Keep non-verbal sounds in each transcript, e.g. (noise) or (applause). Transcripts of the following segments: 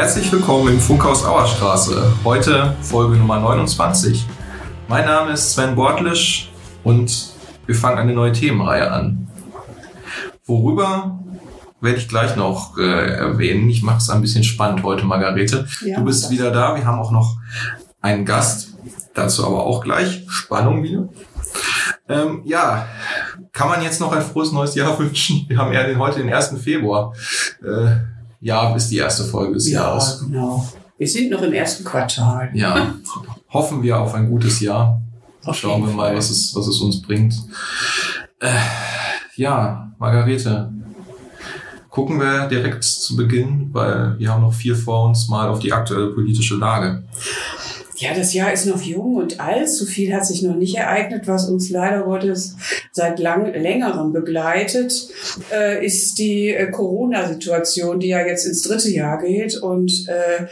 Herzlich willkommen im Funkhaus Auerstraße. Heute Folge Nummer 29. Mein Name ist Sven Bortlisch und wir fangen eine neue Themenreihe an. Worüber werde ich gleich noch äh, erwähnen. Ich mache es ein bisschen spannend heute, Margarete. Ja, du bist wieder da. Wir haben auch noch einen Gast. Dazu aber auch gleich. Spannung wieder. Ähm, ja, kann man jetzt noch ein frohes neues Jahr (laughs) wünschen? Wir haben ja den, heute den 1. Februar. Äh, ja, ist die erste Folge des Ja, Jahres. genau. Wir sind noch im ersten Quartal. Ja, hoffen wir auf ein gutes Jahr. Auf Schauen wir mal, was es, was es uns bringt. Äh, ja, Margarete, gucken wir direkt zu Beginn, weil wir haben noch viel vor uns, mal auf die aktuelle politische Lage. Ja, das Jahr ist noch jung und allzu viel hat sich noch nicht ereignet, was uns leider Gottes seit lang, längerem begleitet, äh, ist die äh, Corona-Situation, die ja jetzt ins dritte Jahr geht. Und äh,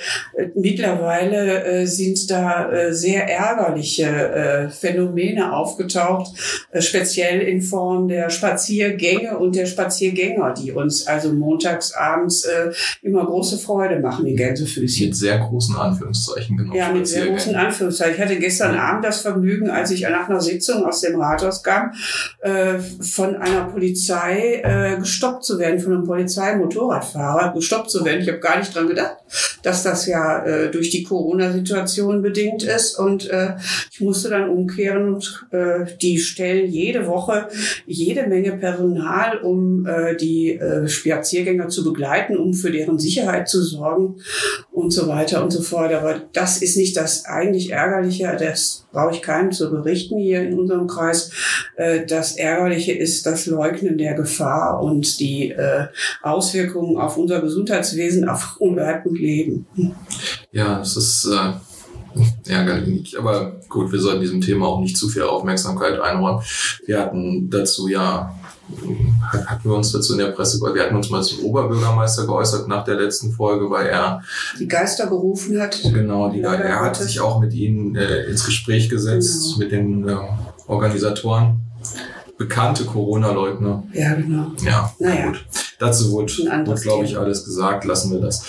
mittlerweile äh, sind da äh, sehr ärgerliche äh, Phänomene aufgetaucht, äh, speziell in Form der Spaziergänge und der Spaziergänger, die uns also montags abends äh, immer große Freude machen, die Gänsefüßchen. Mit sehr großen Anführungszeichen genommen. Ja, mit sehr großen Anführungszeichen. Ich hatte gestern Abend das Vergnügen, als ich nach einer Sitzung aus dem Rathaus kam, äh, von einer Polizei äh, gestoppt zu werden, von einem Polizeimotorradfahrer gestoppt zu werden. Ich habe gar nicht dran gedacht, dass das ja äh, durch die Corona-Situation bedingt ist. Und äh, ich musste dann umkehren und äh, die stellen jede Woche jede Menge Personal, um äh, die äh, Spaziergänger zu begleiten, um für deren Sicherheit zu sorgen und so weiter und so fort. Aber das ist nicht das eigentlich Ärgerliche, das brauche ich keinem zu berichten hier in unserem Kreis. Äh, Das Ärgerliche ist das Leugnen der Gefahr und die äh, Auswirkungen auf unser Gesundheitswesen, auf Umwelt und Leben. Ja, es ist äh, ärgerlich. Aber gut, wir sollten diesem Thema auch nicht zu viel Aufmerksamkeit einräumen. Wir hatten dazu ja, hatten wir uns dazu in der Presse, wir hatten uns mal zum Oberbürgermeister geäußert nach der letzten Folge, weil er Die Geister gerufen hat. Genau, die, er hat sich auch mit ihnen äh, ins Gespräch gesetzt, Genau. mit den äh, Organisatoren. Bekannte Corona-Leugner. Ja, genau. Ja, Naja. gut. Dazu wurde, wurde glaube ich, alles gesagt. Lassen wir das.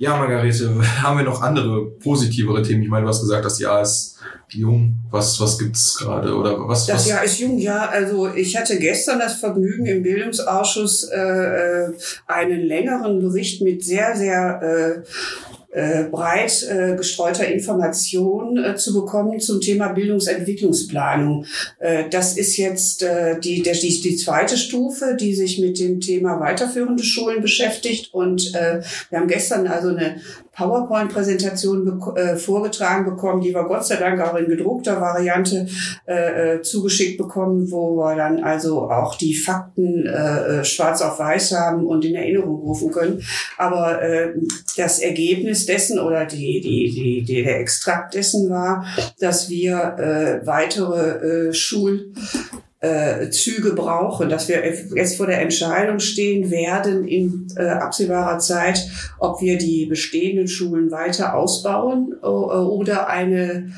Ja, Margarete, haben wir noch andere positivere Themen? Ich meine, du hast gesagt, das Jahr ist jung. Was, was gibt's gerade? Oder was? Das was? Jahr ist jung, ja. Also ich hatte gestern das Vergnügen im Bildungsausschuss äh, äh, einen längeren Bericht mit sehr, sehr äh, äh, breit äh, gestreuter Information äh, zu bekommen zum Thema Bildungsentwicklungsplanung. Äh, das ist jetzt äh, die, der, die, die zweite Stufe, die sich mit dem Thema weiterführende Schulen beschäftigt. Und äh, wir haben gestern also eine PowerPoint-Präsentation bek- äh, vorgetragen bekommen, die wir Gott sei Dank auch in gedruckter Variante äh, äh, zugeschickt bekommen, wo wir dann also auch die Fakten äh, äh, schwarz auf weiß haben und in Erinnerung rufen können. Aber äh, das Ergebnis dessen oder die, die, die, die, der Extrakt dessen war, dass wir äh, weitere äh, Schul äh, Züge brauchen, dass wir jetzt vor der Entscheidung stehen werden in äh, absehbarer Zeit, ob wir die bestehenden Schulen weiter ausbauen oder eine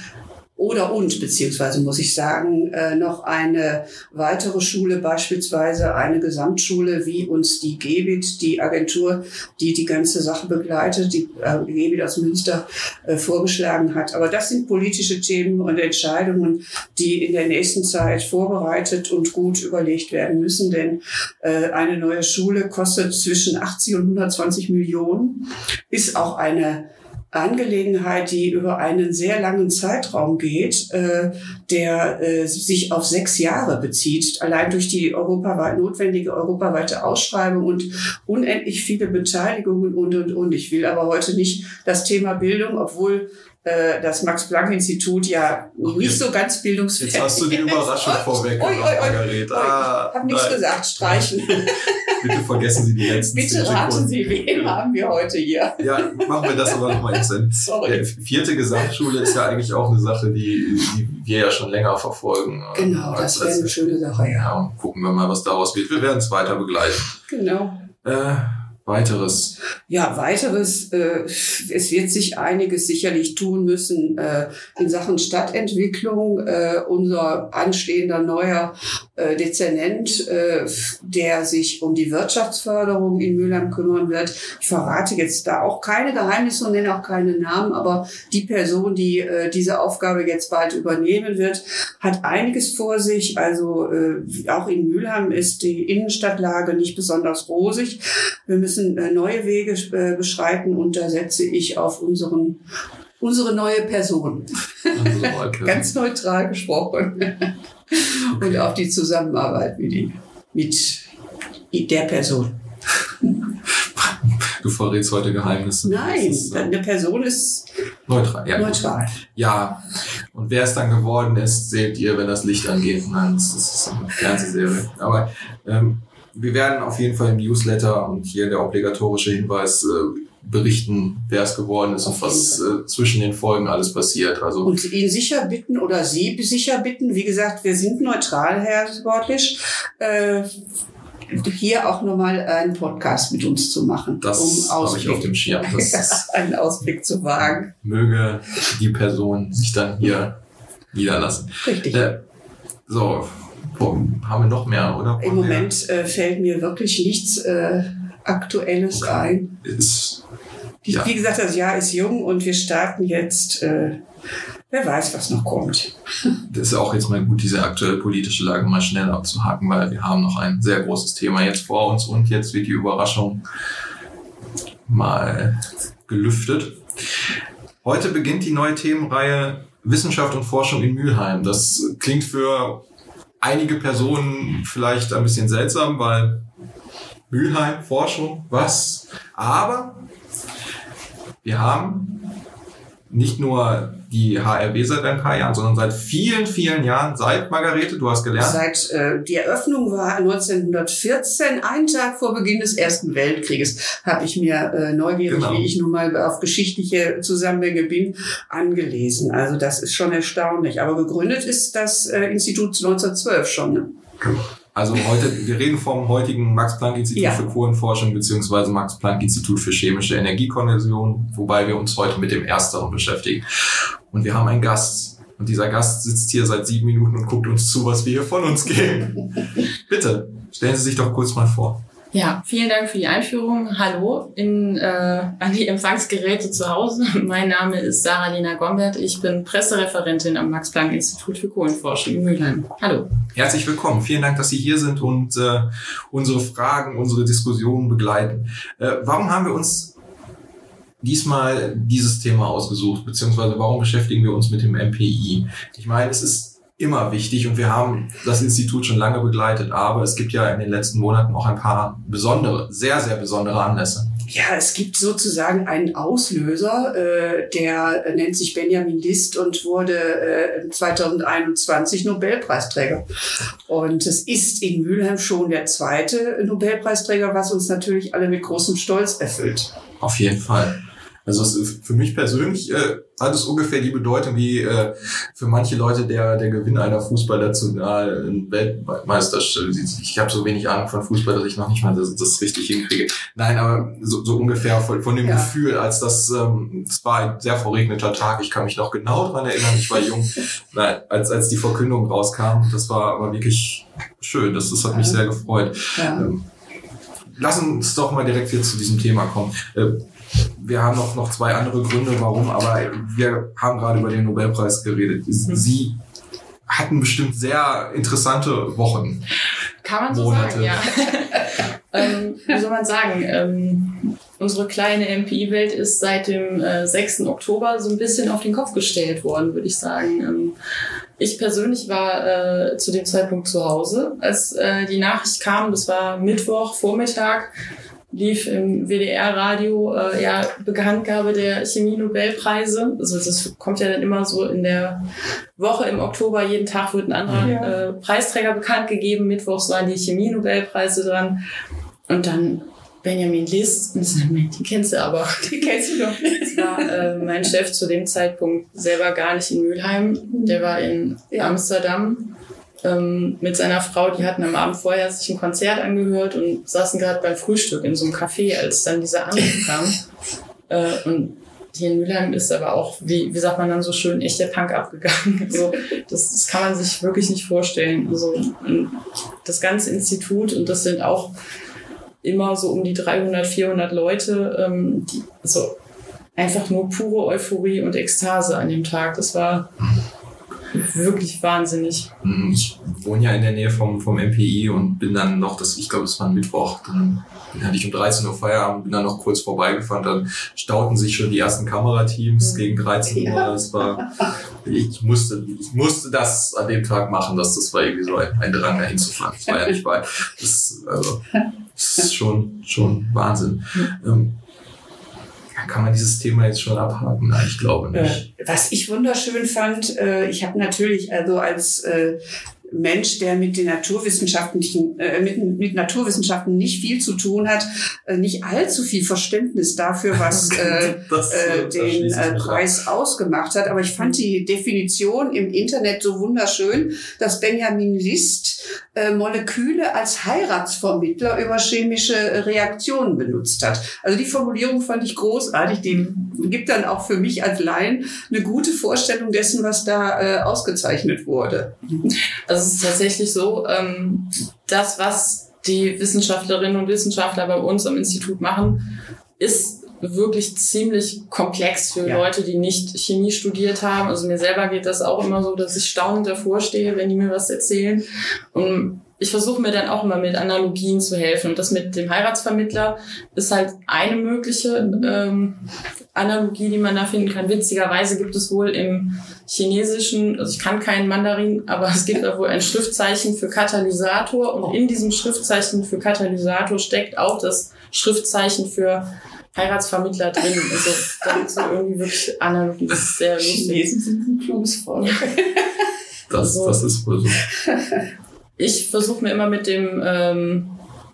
oder und, beziehungsweise muss ich sagen, äh, noch eine weitere Schule, beispielsweise eine Gesamtschule, wie uns die GEBIT, die Agentur, die die ganze Sache begleitet, die äh, GEBIT aus Münster äh, vorgeschlagen hat. Aber das sind politische Themen und Entscheidungen, die in der nächsten Zeit vorbereitet und gut überlegt werden müssen, denn äh, eine neue Schule kostet zwischen 80 und 120 Millionen, ist auch eine Angelegenheit, die über einen sehr langen Zeitraum geht, äh, der äh, sich auf sechs Jahre bezieht, allein durch die europaweit notwendige europaweite Ausschreibung und unendlich viele Beteiligungen und und und. Ich will aber heute nicht das Thema Bildung, obwohl äh, das Max-Planck-Institut ja nicht jetzt- so ganz bildungsfähig Jetzt hast du die Überraschung ist. vorweggenommen. Margarete. Ah, Ich habe nichts gesagt, streichen. (laughs) Bitte vergessen Sie die letzten Bitte raten Sekunden. Sie, wen haben wir heute hier? Ja, machen wir das aber nochmal jetzt. Denn (laughs) Sorry. Der vierte Gesamtschule ist ja eigentlich auch eine Sache, die, die wir ja schon länger verfolgen. Genau, Als- das wäre eine schöne Sache, ja. Ja, gucken wir mal, was daraus wird. Wir werden es weiter begleiten. Genau. Äh, weiteres? Ja, weiteres, äh, es wird sich einiges sicherlich tun müssen äh, in Sachen Stadtentwicklung. Äh, unser anstehender neuer äh, Dezernent, äh, der sich um die Wirtschaftsförderung in Mülheim kümmern wird. Ich verrate jetzt da auch keine Geheimnisse und nenne auch keine Namen, aber die Person, die äh, diese Aufgabe jetzt bald übernehmen wird, hat einiges vor sich. Also äh, auch in Mülheim ist die Innenstadtlage nicht besonders rosig. Wir müssen äh, neue Wege äh, beschreiten und da setze ich auf unseren unsere neue Person. Unsere neue (laughs) Person. Ganz neutral gesprochen. Okay. Und auf die Zusammenarbeit mit, die, mit der Person. Du verrätst heute Geheimnisse. Nein, ist, eine Person ist neutral. Ja, neutral. Ja, und wer es dann geworden ist, seht ihr, wenn das Licht angeht. Nein, das ist eine Fernsehserie. Aber ähm, wir werden auf jeden Fall im Newsletter und hier der obligatorische Hinweis äh, berichten, wer es geworden ist und was äh, zwischen den Folgen alles passiert. Also und ihn sicher bitten oder Sie sicher bitten. Wie gesagt, wir sind neutral, Herr Sportlich. Äh, hier auch nochmal einen Podcast mit uns zu machen. Das um habe ich auf dem Schirm. (laughs) einen Ausblick zu wagen. Möge die Person sich dann hier (laughs) niederlassen. Richtig. Äh, so, haben wir noch mehr, oder? Im Moment äh, fällt mir wirklich nichts äh, Aktuelles okay. ein. Ist, ja. Wie gesagt, das Jahr ist jung und wir starten jetzt. Äh, wer weiß, was noch kommt. (laughs) Das ist auch jetzt mal gut, diese aktuelle politische Lage mal schnell abzuhaken, weil wir haben noch ein sehr großes Thema jetzt vor uns und jetzt wird die Überraschung mal gelüftet. Heute beginnt die neue Themenreihe Wissenschaft und Forschung in Mülheim. Das klingt für einige Personen vielleicht ein bisschen seltsam, weil Mülheim, Forschung, was? Aber wir haben nicht nur die HRW seit ein paar Jahren, sondern seit vielen, vielen Jahren, seit Margarete, du hast gelernt. Seit äh, die Eröffnung war 1914, einen Tag vor Beginn des Ersten Weltkrieges, habe ich mir äh, neugierig, genau. wie ich nun mal auf geschichtliche Zusammenhänge bin, angelesen. Also das ist schon erstaunlich. Aber gegründet ist das äh, Institut 1912 schon. Ne? Genau. Also heute, wir reden vom heutigen Max-Planck-Institut ja. für Kohlenforschung beziehungsweise Max-Planck-Institut für chemische Energiekonversion, wobei wir uns heute mit dem Ersteren beschäftigen. Und wir haben einen Gast. Und dieser Gast sitzt hier seit sieben Minuten und guckt uns zu, was wir hier von uns geben. (laughs) Bitte, stellen Sie sich doch kurz mal vor. Ja, vielen Dank für die Einführung. Hallo in, äh, an die Empfangsgeräte zu Hause. (laughs) Mein Name ist Sarah-Lena Gombert. Ich bin Pressereferentin am Max-Planck-Institut für Kohlenforschung in Mülheim. Hallo. Herzlich willkommen. Vielen Dank, dass Sie hier sind und äh, unsere Fragen, unsere Diskussionen begleiten. Äh, warum haben wir uns diesmal dieses Thema ausgesucht, beziehungsweise warum beschäftigen wir uns mit dem MPI? Ich meine, es ist immer wichtig und wir haben das Institut schon lange begleitet, aber es gibt ja in den letzten Monaten auch ein paar besondere, sehr, sehr besondere Anlässe. Ja, es gibt sozusagen einen Auslöser, äh, der nennt sich Benjamin List und wurde äh, 2021 Nobelpreisträger. Und es ist in Mülheim schon der zweite Nobelpreisträger, was uns natürlich alle mit großem Stolz erfüllt. Auf jeden Fall. Also es für mich persönlich äh, hat es ungefähr die Bedeutung wie äh, für manche Leute der der Gewinn einer Fußballnationalen Weltmeisterschaft. Ich habe so wenig Ahnung von Fußball, dass ich noch nicht mal das, das richtig hinkriege. Nein, aber so, so ungefähr von, von dem ja. Gefühl, als das ähm, es war ein sehr verregneter Tag. Ich kann mich noch genau dran erinnern. Ich war jung, (laughs) Nein, als als die Verkündung rauskam. Das war aber wirklich schön. Das das hat mich sehr gefreut. Ja. Ähm, lass uns doch mal direkt hier zu diesem Thema kommen. Äh, wir haben noch, noch zwei andere Gründe, warum, aber wir haben gerade über den Nobelpreis geredet. Mhm. Sie hatten bestimmt sehr interessante Wochen. Kann man so Monate. sagen, ja. (laughs) ähm, wie soll man sagen? Ähm, unsere kleine MPI-Welt ist seit dem äh, 6. Oktober so ein bisschen auf den Kopf gestellt worden, würde ich sagen. Ähm, ich persönlich war äh, zu dem Zeitpunkt zu Hause, als äh, die Nachricht kam. Das war Mittwoch, Vormittag lief im WDR-Radio äh, ja Bekanntgabe der Chemie-Nobelpreise. Also das kommt ja dann immer so in der Woche im Oktober, jeden Tag wird ein anderer ja. äh, Preisträger bekannt gegeben. Mittwochs waren die Chemie-Nobelpreise dran. Und dann Benjamin List, die kennst du aber. (laughs) Die kennst du doch nicht. Das war äh, mein Chef zu dem Zeitpunkt selber gar nicht in Mülheim. Der war in ja. Amsterdam ähm, mit seiner Frau, die hatten am Abend vorher sich ein Konzert angehört und saßen gerade beim Frühstück in so einem Café, als dann dieser Anruf kam. (laughs) Äh, und hier in Mülheim ist aber auch, wie, wie sagt man dann so schön, echt der Punk abgegangen. (laughs) Also, das, das kann man sich wirklich nicht vorstellen. Also, das ganze Institut, und das sind auch immer so um die 300, 400 Leute, ähm, die, also einfach nur pure Euphorie und Ekstase an dem Tag. Das war wirklich wahnsinnig. Mhm, ich wohne ja in der Nähe vom, vom MPI und bin dann noch, das, ich glaube, es war ein Mittwoch, dann hatte ich um 13 Uhr Feierabend, bin dann noch kurz vorbeigefahren, dann stauten sich schon die ersten Kamerateams gegen 13 Uhr. Das war, ich musste, ich musste das an dem Tag machen, dass das war irgendwie so ein, ein Drang dahin zu fahren. Das war ja nicht weit. Das, also, das ist schon, schon Wahnsinn. (laughs) Ähm, kann man dieses Thema jetzt schon abhaken? Nein, ich glaube nicht. Äh, was ich wunderschön fand, äh, ich habe natürlich also als äh, Mensch, der mit den Naturwissenschaften, äh, mit, mit Naturwissenschaften nicht viel zu tun hat, äh, nicht allzu viel Verständnis dafür, (laughs) was äh, das, äh, den äh, Preis ausgemacht hat. Aber ich fand die Definition im Internet so wunderschön, dass Benjamin List äh, Moleküle als Heiratsvermittler über chemische Reaktionen benutzt hat. Also die Formulierung fand ich großartig. Die gibt dann auch für mich als Laien eine gute Vorstellung dessen, was da äh, ausgezeichnet wurde. Also es ist tatsächlich so, ähm, das, was die Wissenschaftlerinnen und Wissenschaftler bei uns am Institut machen, ist wirklich ziemlich komplex für ja. Leute, die nicht Chemie studiert haben. Also mir selber geht das auch immer so, dass ich staunend davor stehe, wenn die mir was erzählen. Und ich versuche mir dann auch immer mit Analogien zu helfen. Und das mit dem Heiratsvermittler ist halt eine mögliche ähm, Analogie, die man da finden kann. Witzigerweise gibt es wohl im Chinesischen, also ich kann keinen Mandarin, aber es gibt da wohl ein Schriftzeichen für Katalysator und in diesem Schriftzeichen für Katalysator steckt auch das Schriftzeichen für Heiratsvermittler drin. Also da gibt es so irgendwie wirklich Analogie. Das ist sehr lustig. Chinesen sind ein kluges Volk. Das, also, das ist wohl so. (laughs) ich versuche mir immer mit dem ähm,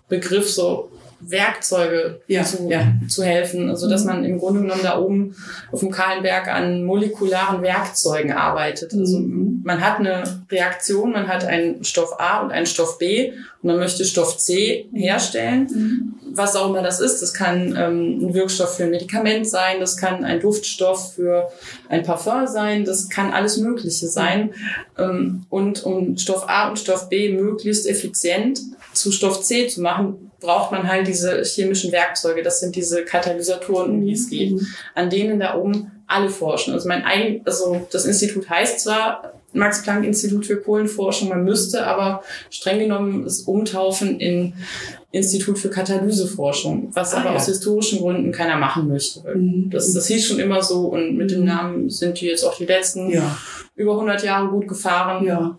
Begriff so Werkzeuge ja, zu, ja. zu helfen. Also dass mhm. man im Grunde genommen da oben auf dem Kahlenberg an molekularen Werkzeugen arbeitet. Also mhm. man hat eine Reaktion, man hat einen Stoff A und einen Stoff B und man möchte Stoff C herstellen. Mhm. Was auch immer das ist. Das kann ähm, ein Wirkstoff für ein Medikament sein, das kann ein Duftstoff für ein Parfum sein, das kann alles Mögliche sein. Ähm, und um Stoff A und Stoff B möglichst effizient zu Stoff C zu machen, braucht man halt diese chemischen Werkzeuge. Das sind diese Katalysatoren, um die es geht, mhm. an denen da oben alle forschen. Also mein eigen, also das Institut heißt zwar Max-Planck-Institut für Kohlenforschung, man müsste aber streng genommen es umtaufen in Institut für Katalyseforschung, was ah, aber ja. aus historischen Gründen keiner machen möchte. Mhm. Das, das hieß schon immer so und mit dem Namen sind die jetzt auch die letzten ja. über 100 Jahre gut gefahren. Ja.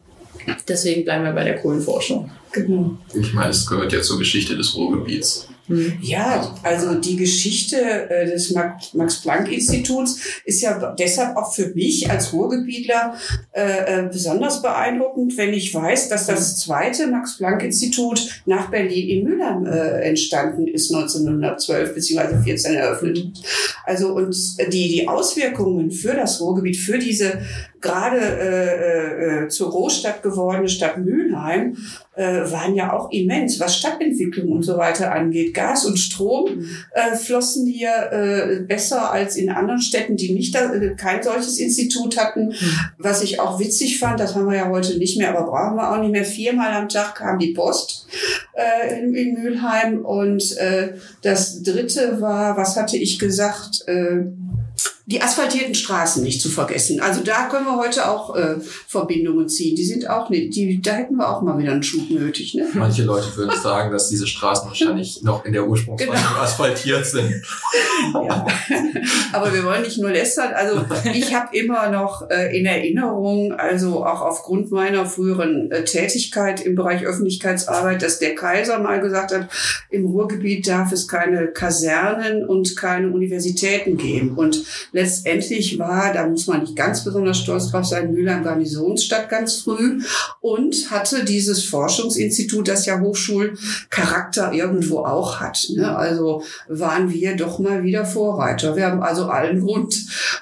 Deswegen bleiben wir bei der Kohlenforschung. Genau. Ich meine, es gehört ja zur Geschichte des Ruhrgebiets. Hm. Ja, also die Geschichte äh, des Max-Planck-Instituts ist ja deshalb auch für mich als Ruhrgebietler äh, äh, besonders beeindruckend, wenn ich weiß, dass das zweite Max-Planck-Institut nach Berlin in Mülheim entstanden ist 1912 bzw. 14 eröffnet. Also und die, die Auswirkungen für das Ruhrgebiet, für diese gerade äh, äh, zur Großstadt gewordene Stadt Mülheim äh, waren ja auch immens, was Stadtentwicklung und so weiter angeht. Gas und Strom äh, flossen hier äh, besser als in anderen Städten, die nicht da, äh, kein solches Institut hatten. Was ich auch witzig fand, das haben wir ja heute nicht mehr, aber brauchen wir auch nicht mehr. Viermal am Tag kam die Post äh, in, in Mülheim und äh, das dritte war, was hatte ich gesagt? Die asphaltierten Straßen nicht zu vergessen. Also da können wir heute auch äh, Verbindungen ziehen. Die sind auch nicht, die, da hätten wir auch mal wieder einen Schub nötig. Ne? Manche Leute würden sagen, dass diese Straßen wahrscheinlich noch in der Ursprungsfassung genau. asphaltiert sind. ja. Aber wir wollen nicht nur lästern. Also ich habe immer noch äh, in Erinnerung, also auch aufgrund meiner früheren äh, Tätigkeit im Bereich Öffentlichkeitsarbeit, dass der Kaiser mal gesagt hat, im Ruhrgebiet darf es keine Kasernen und keine Universitäten geben. Und letztendlich war, da muss man nicht ganz besonders stolz drauf sein, Mülheim Garnisonsstadt ganz früh und hatte dieses Forschungsinstitut, das ja Hochschulcharakter irgendwo auch hat. Ne? Also waren wir doch mal wieder Vorreiter. Wir haben also allen Grund,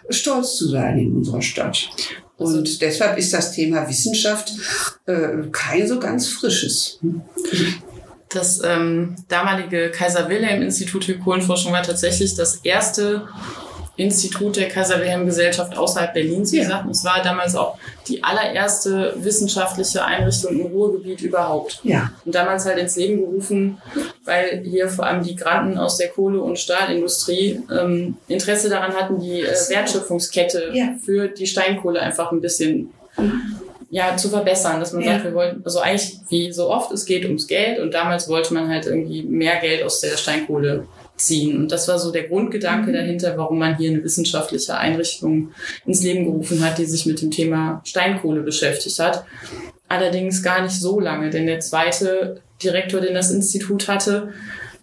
stolz zu sein in unserer Stadt. Und also, deshalb ist das Thema Wissenschaft äh, kein so ganz frisches. Das ähm, damalige Kaiser Wilhelm Institut für Kohlenforschung war tatsächlich das erste Institut der Kaiser Wilhelm Gesellschaft außerhalb Berlins. Wie gesagt, es war damals auch die allererste wissenschaftliche Einrichtung im Ruhrgebiet überhaupt. Ja. Und damals halt ins Leben gerufen, weil hier vor allem die Granten aus der Kohle- und Stahlindustrie ähm, Interesse daran hatten, die äh, Wertschöpfungskette ja. für die Steinkohle einfach ein bisschen ja, zu verbessern, dass man ja. sagt, wir wollen, also eigentlich wie so oft, es geht ums Geld und damals wollte man halt irgendwie mehr Geld aus der Steinkohle ziehen. Und das war so der Grundgedanke mhm. dahinter, warum man hier eine wissenschaftliche Einrichtung ins Leben gerufen hat, die sich mit dem Thema Steinkohle beschäftigt hat. Allerdings gar nicht so lange, denn der zweite Direktor, den das Institut hatte,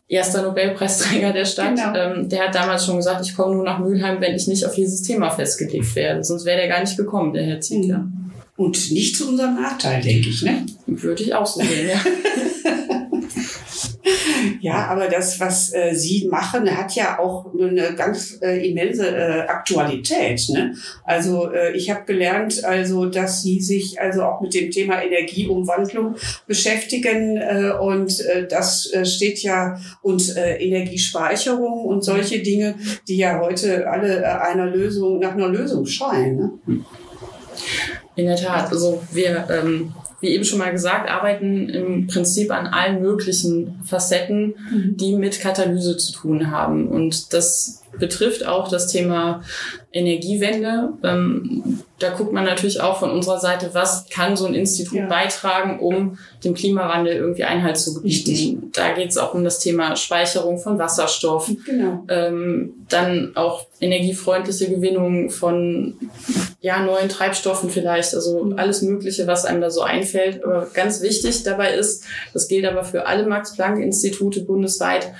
erster Nobelpreisträger der Stadt, genau. ähm, der hat damals schon gesagt, ich komme nur nach Mülheim, wenn ich nicht auf dieses Thema festgelegt werde. Sonst wäre der gar nicht gekommen, der Herr Ziegler. Mhm. Und nicht zu unserem Nachteil, denke ich, ne? Würde ich auch so sehen, ja. (laughs) Ja, aber das, was äh, Sie machen, hat ja auch eine ganz äh, immense äh, Aktualität. Ne? Also äh, ich habe gelernt, also dass Sie sich also auch mit dem Thema Energieumwandlung beschäftigen äh, und äh, das steht ja und Energiespeicherung und solche Dinge, die ja heute alle einer Lösung nach einer Lösung schreien. Ne? In der Tat, also wir ähm, wie eben schon mal gesagt, arbeiten im Prinzip an allen möglichen Facetten, mhm. die mit Katalyse zu tun haben. Und das betrifft auch das Thema Energiewende. Ähm, da guckt man natürlich auch von unserer Seite, was kann so ein Institut ja. beitragen, um dem Klimawandel irgendwie Einhalt zu gebieten. Richtig. Da geht es auch um das Thema Speicherung von Wasserstoff. Genau. Ähm, dann auch energiefreundliche Gewinnung von ja, neuen Treibstoffen vielleicht, also alles Mögliche, was einem da so einfällt. Aber ganz wichtig dabei ist, das gilt aber für alle Max-Planck-Institute bundesweit,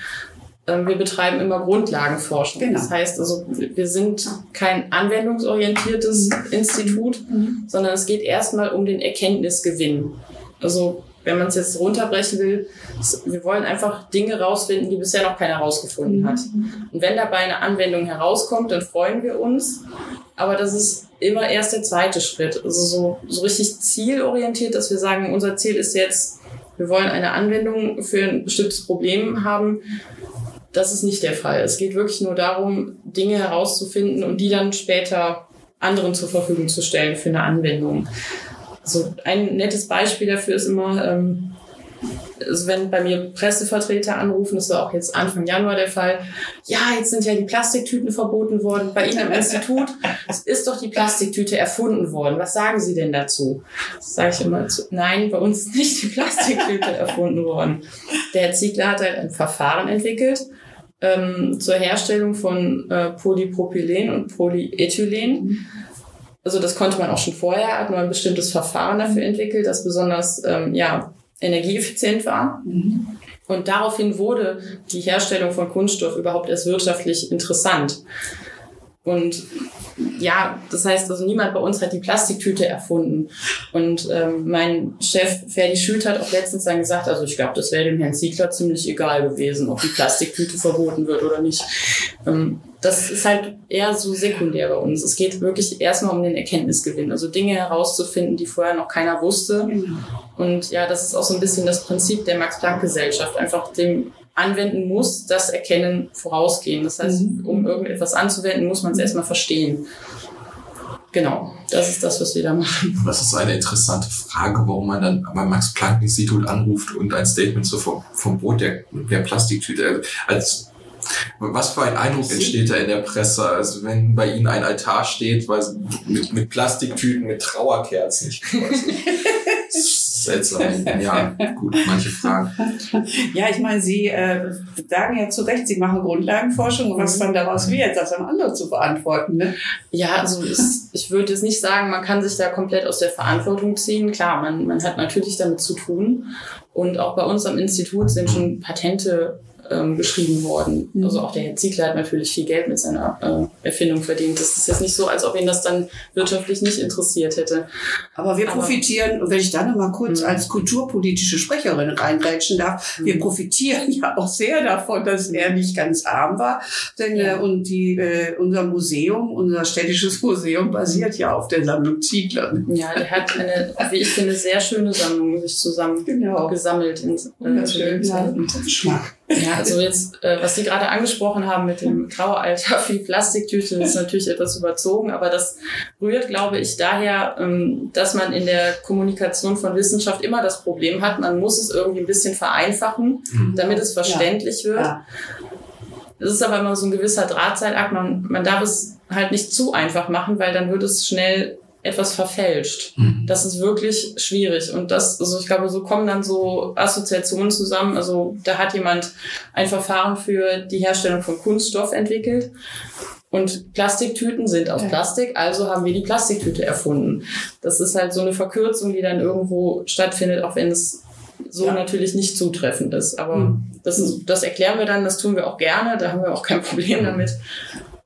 wir betreiben immer Grundlagenforschung. Genau. Das heißt also, wir sind kein anwendungsorientiertes mhm. Institut, mhm. sondern es geht erstmal um den Erkenntnisgewinn. Also wenn man es jetzt runterbrechen will, wir wollen einfach Dinge rausfinden, die bisher noch keiner rausgefunden mhm. hat. Und wenn dabei eine Anwendung herauskommt, dann freuen wir uns. Aber das ist immer erst der zweite Schritt. Also so, so richtig zielorientiert, dass wir sagen, unser Ziel ist jetzt, wir wollen eine Anwendung für ein bestimmtes Problem haben das ist nicht der Fall. Es geht wirklich nur darum, Dinge herauszufinden und die dann später anderen zur Verfügung zu stellen für eine Anwendung. Also ein nettes Beispiel dafür ist immer, ähm, also wenn bei mir Pressevertreter anrufen, das war auch jetzt Anfang Januar der Fall, ja, jetzt sind ja die Plastiktüten verboten worden. Bei Ihnen im Institut ist doch die Plastiktüte erfunden worden. Was sagen Sie denn dazu? Das sage ich immer zu, nein, bei uns ist nicht die Plastiktüte (laughs) erfunden worden. Der Herr Ziegler hat ein Verfahren entwickelt, ähm, zur Herstellung von äh, Polypropylen und Polyethylen. Also das konnte man auch schon vorher, hat nur ein bestimmtes Verfahren dafür entwickelt, das besonders ähm, ja, energieeffizient war. Mhm. Und daraufhin wurde die Herstellung von Kunststoff überhaupt erst wirtschaftlich interessant. Und ja, das heißt, also niemand bei uns hat die Plastiktüte erfunden. Und ähm, mein Chef Ferdi Schütt hat auch letztens dann gesagt, also ich glaube, das wäre dem Herrn Ziegler ziemlich egal gewesen, ob die Plastiktüte verboten wird oder nicht. Ähm, das ist halt eher so sekundär bei uns. Es geht wirklich erstmal um den Erkenntnisgewinn, also Dinge herauszufinden, die vorher noch keiner wusste. Genau. Und ja, das ist auch so ein bisschen das Prinzip der Max-Planck-Gesellschaft, einfach dem anwenden muss, das Erkennen vorausgehen. Das heißt, mhm. um irgendetwas anzuwenden, muss man es erstmal verstehen. Genau, das ist das, was wir da machen. Das ist eine interessante Frage, warum man dann beim Max-Planck-Institut anruft und ein Statement so vom, vom Boot der, der Plastiktüte. Als, was für ein Eindruck entsteht da in der Presse? Also wenn bei Ihnen ein Altar steht, weil mit, mit Plastiktüten, mit Trauerkerzen. Ich weiß nicht. (laughs) seltsam. Ja, gut, manche Fragen. (laughs) Ja, ich meine, Sie äh, sagen ja zu Recht, Sie machen Grundlagenforschung und was mhm. dann daraus wird, das am anderen zu beantworten. Ne? Ja, also ich, ich würde jetzt nicht sagen, man kann sich da komplett aus der Verantwortung ziehen. Klar, man, man hat natürlich damit zu tun. Und auch bei uns am Institut sind schon Patente ähm, geschrieben worden. Mhm. Also auch der Herr Ziegler hat natürlich viel Geld mit seiner äh, Erfindung verdient. Das ist jetzt nicht so, als ob ihn das dann wirtschaftlich nicht interessiert hätte. Aber wir profitieren, und wenn ich da noch mal kurz mhm. als kulturpolitische Sprecherin reingrätschen darf, mhm. wir profitieren ja auch sehr davon, dass er nicht ganz arm war. Denn ja. äh, und die, äh, unser Museum, unser städtisches Museum basiert ja auf der Sammlung Ziegler. Ja, der hat eine, wie ich finde, sehr schöne Sammlung sich zusammen genau. gesammelt in äh, schön, ja. Geschmack. Ja, (laughs) also jetzt, äh, was Sie gerade angesprochen haben mit dem Traueralter für Plastiktüten, ist natürlich etwas überzogen, aber das rührt, glaube ich, daher, ähm, dass man in der Kommunikation von Wissenschaft immer das Problem hat, man muss es irgendwie ein bisschen vereinfachen, mhm. damit es verständlich ja. wird. Ja. Es ist aber immer so ein gewisser Drahtseilakt, man, man darf es halt nicht zu einfach machen, weil dann wird es schnell etwas verfälscht. Mhm. Das ist wirklich schwierig. Und das, also ich glaube, so kommen dann so Assoziationen zusammen. Also da hat jemand ein Verfahren für die Herstellung von Kunststoff entwickelt. Und Plastiktüten sind aus Plastik, also haben wir die Plastiktüte erfunden. Das ist halt so eine Verkürzung, die dann irgendwo stattfindet, auch wenn es so ja. natürlich nicht zutreffend ist. Aber mhm. das, ist, das erklären wir dann, das tun wir auch gerne, da haben wir auch kein Problem damit.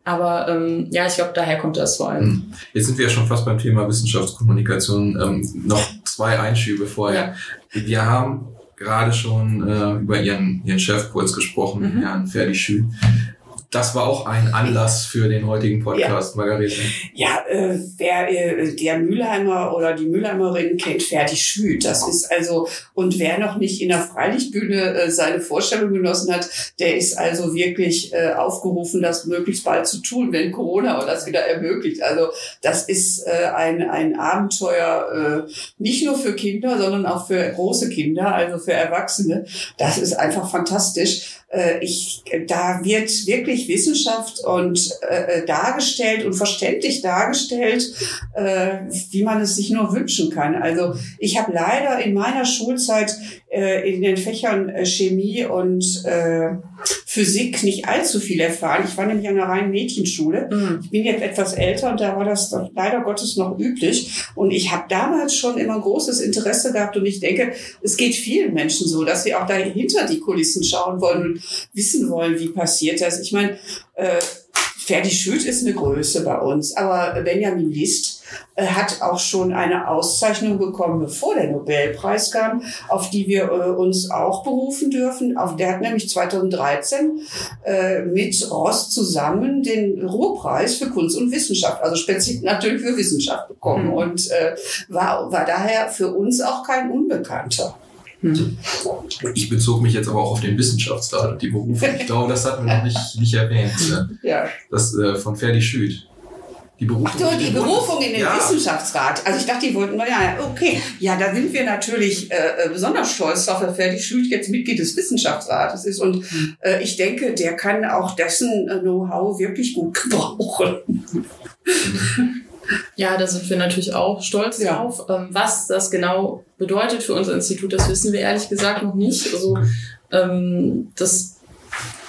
Aber ähm, ja, ich glaube, daher kommt das vor allem. Hm. Jetzt sind wir ja schon fast beim Thema Wissenschaftskommunikation. Ähm, noch zwei Einschübe vorher. Ja. Wir haben gerade schon äh, über Ihren, Ihren Chef kurz gesprochen, mhm. Herrn Ferdi Schü das war auch ein Anlass für den heutigen Podcast, ja. Margarete. Ja, äh, wer äh, der Mülheimer oder die Mülheimerin kennt, Ferdi Schüt. Das ist also, und wer noch nicht in der Freilichtbühne äh, seine Vorstellung genossen hat, der ist also wirklich äh, aufgerufen, das möglichst bald zu tun, wenn Corona das wieder ermöglicht. Also das ist äh, ein, ein Abenteuer, äh, nicht nur für Kinder, sondern auch für große Kinder, also für Erwachsene. Das ist einfach fantastisch ich, da wird wirklich Wissenschaft und äh, dargestellt und verständlich dargestellt, äh, wie man es sich nur wünschen kann. Also ich habe leider in meiner Schulzeit äh, in den Fächern äh, Chemie und äh, Physik nicht allzu viel erfahren. Ich war nämlich an einer reinen Mädchenschule. Mhm. Ich bin jetzt etwas älter und da war das leider Gottes noch üblich. Und ich habe damals schon immer ein großes Interesse gehabt und ich denke, es geht vielen Menschen so, dass sie auch dahinter die Kulissen schauen wollen und wissen wollen, wie passiert das. Ich meine, äh, Ferdi Schütt ist eine Größe bei uns, aber Benjamin List hat auch schon eine Auszeichnung bekommen, bevor der Nobelpreis kam, auf die wir äh, uns auch berufen dürfen. Auf, der hat nämlich 2013 äh, mit Ross zusammen den Ruhrpreis für Kunst und Wissenschaft, also speziell natürlich für Wissenschaft bekommen mhm. und äh, war, war daher für uns auch kein Unbekannter. Hm. Ich bezog mich jetzt aber auch auf den Wissenschaftsrat und die Berufe. Ich glaube, (laughs) das hatten wir noch nicht, nicht erwähnt. Ne? Ja. Das äh, von Ferdi Schüt. Die Berufung, Ach so, die Berufung in den ja. Wissenschaftsrat. Also ich dachte, die wollten, naja, okay. Ja, da sind wir natürlich äh, äh besonders stolz darauf, dass Ferdi Schült jetzt Mitglied des Wissenschaftsrates ist. Und äh, ich denke, der kann auch dessen äh, Know-how wirklich gut (laughs) gebrauchen. Ja, da sind wir natürlich auch stolz ja. drauf. Ähm, was das genau bedeutet für unser Institut, das wissen wir ehrlich gesagt noch nicht. Also ähm, das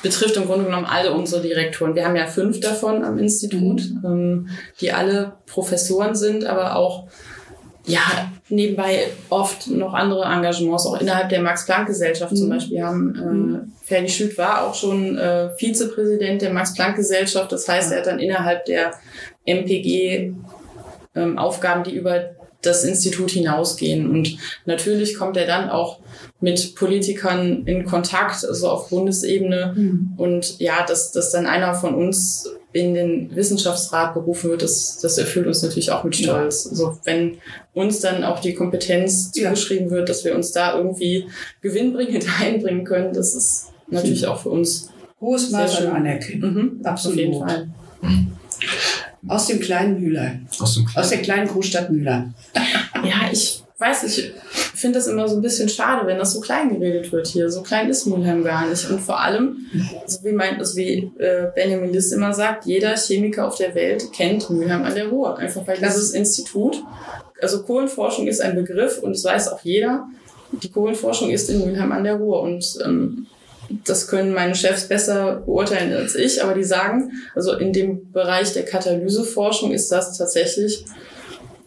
betrifft im Grunde genommen alle unsere Direktoren. Wir haben ja fünf davon am Institut, mhm. ähm, die alle Professoren sind, aber auch ja, nebenbei oft noch andere Engagements, auch innerhalb der Max-Planck-Gesellschaft mhm. zum Beispiel haben. Äh, mhm. Ferdi Schütt war auch schon äh, Vizepräsident der Max-Planck-Gesellschaft. Das heißt, er hat dann innerhalb der MPG ähm, Aufgaben, die über das Institut hinausgehen. Und natürlich kommt er dann auch mit Politikern in Kontakt, also auf Bundesebene. Mhm. Und ja, dass, dass dann einer von uns in den Wissenschaftsrat berufen wird, das, das erfüllt uns natürlich auch mit Stolz. Ja. Also wenn uns dann auch die Kompetenz ja. zugeschrieben wird, dass wir uns da irgendwie gewinnbringend (laughs) einbringen können, das ist natürlich auch für uns hohes Maß an Anerkennung. Mhm, Absolut. Auf jeden Fall. Aus dem kleinen Mühlein. Aus, dem kleinen. Aus der kleinen Großstadt Mühlein. (laughs) ja, ich weiß, ich finde das immer so ein bisschen schade, wenn das so klein geredet wird hier. So klein ist Mülheim gar nicht. Und vor allem, so wie, mein, also wie äh, Benjamin List immer sagt, jeder Chemiker auf der Welt kennt Mülheim an der Ruhr. Einfach weil dieses Institut, also Kohlenforschung ist ein Begriff und das weiß auch jeder. Die Kohlenforschung ist in Mülheim an der Ruhr. Und ähm, das können meine Chefs besser beurteilen als ich, aber die sagen, also in dem Bereich der Katalyseforschung ist das tatsächlich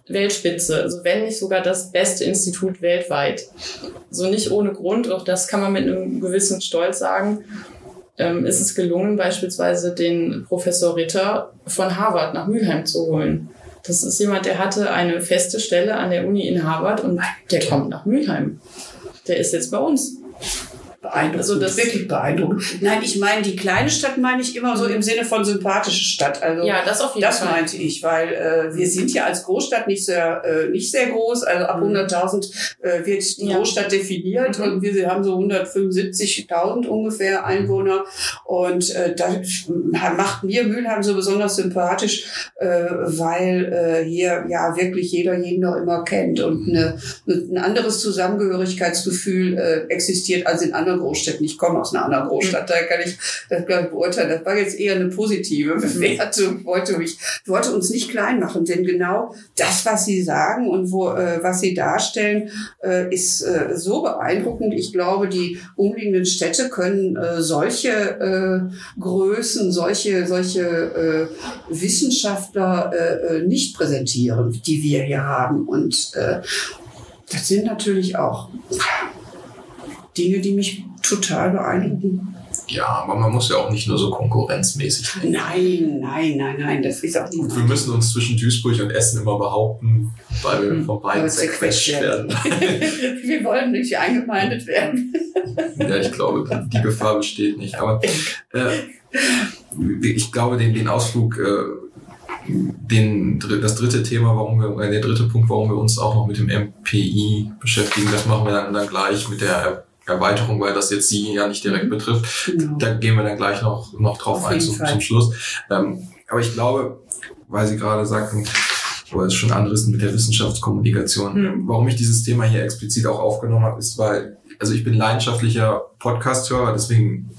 Weltspitze, also wenn nicht sogar das beste Institut weltweit. So nicht ohne Grund, auch das kann man mit einem gewissen Stolz sagen, ähm, ist es gelungen, beispielsweise den Professor Ritter von Harvard nach Mülheim zu holen. Das ist jemand, der hatte eine feste Stelle an der Uni in Harvard und der kommt nach Mülheim. Der ist jetzt bei uns beeindruckend. Also das wirklich beeindruckend. Nein, ich meine, die kleine Stadt meine ich immer so im Sinne von sympathische Stadt. Also ja, das auf jeden das Fall. Das meinte ich, weil äh, wir sind ja als Großstadt nicht sehr äh, nicht sehr groß. Also ab 100.000 mhm. äh, wird die ja. Großstadt definiert mhm. und wir haben so 175.000 ungefähr Einwohner und äh, das macht mir Mülheim so besonders sympathisch, äh, weil äh, hier ja wirklich jeder jeden noch immer kennt und eine, ein anderes Zusammengehörigkeitsgefühl äh, existiert als in anderen anderen Großstädten. Ich komme aus einer anderen Großstadt, da kann ich das gleich beurteilen. Das war jetzt eher eine positive Bewertung. Wollte mich, wollte uns nicht klein machen, denn genau das, was Sie sagen und wo, äh, was Sie darstellen, äh, ist äh, so beeindruckend. Ich glaube, die umliegenden Städte können äh, solche äh, Größen, solche, solche äh, Wissenschaftler nicht präsentieren, die wir hier haben. Und das sind natürlich auch Dinge, die mich total beeindrucken. Ja, aber man muss ja auch nicht nur so konkurrenzmäßig denken. Nein, nein, nein, nein, das ist auch nicht. Und wir müssen uns zwischen Duisburg und Essen immer behaupten, weil wir hm, von beiden zerquetscht werden. (laughs) wir wollen nicht eingemeindet werden. ja, ich glaube, die Gefahr besteht nicht. Aber äh, ich glaube, den, den Ausflug äh, den, das dritte Thema, warum wir, äh, der dritte Punkt, warum wir uns auch noch mit dem MPI beschäftigen, das machen wir dann, dann gleich mit der Erweiterung, weil das jetzt Sie ja nicht direkt mhm. betrifft. Genau. Da gehen wir dann gleich noch, noch drauf Auf ein zum, zum Schluss. Ähm, aber ich glaube, weil Sie gerade sagten, aber es schon anrissen mit der Wissenschaftskommunikation. Mhm. Warum ich dieses Thema hier explizit auch aufgenommen habe, ist, weil, also ich bin leidenschaftlicher Podcast-Hörer, deswegen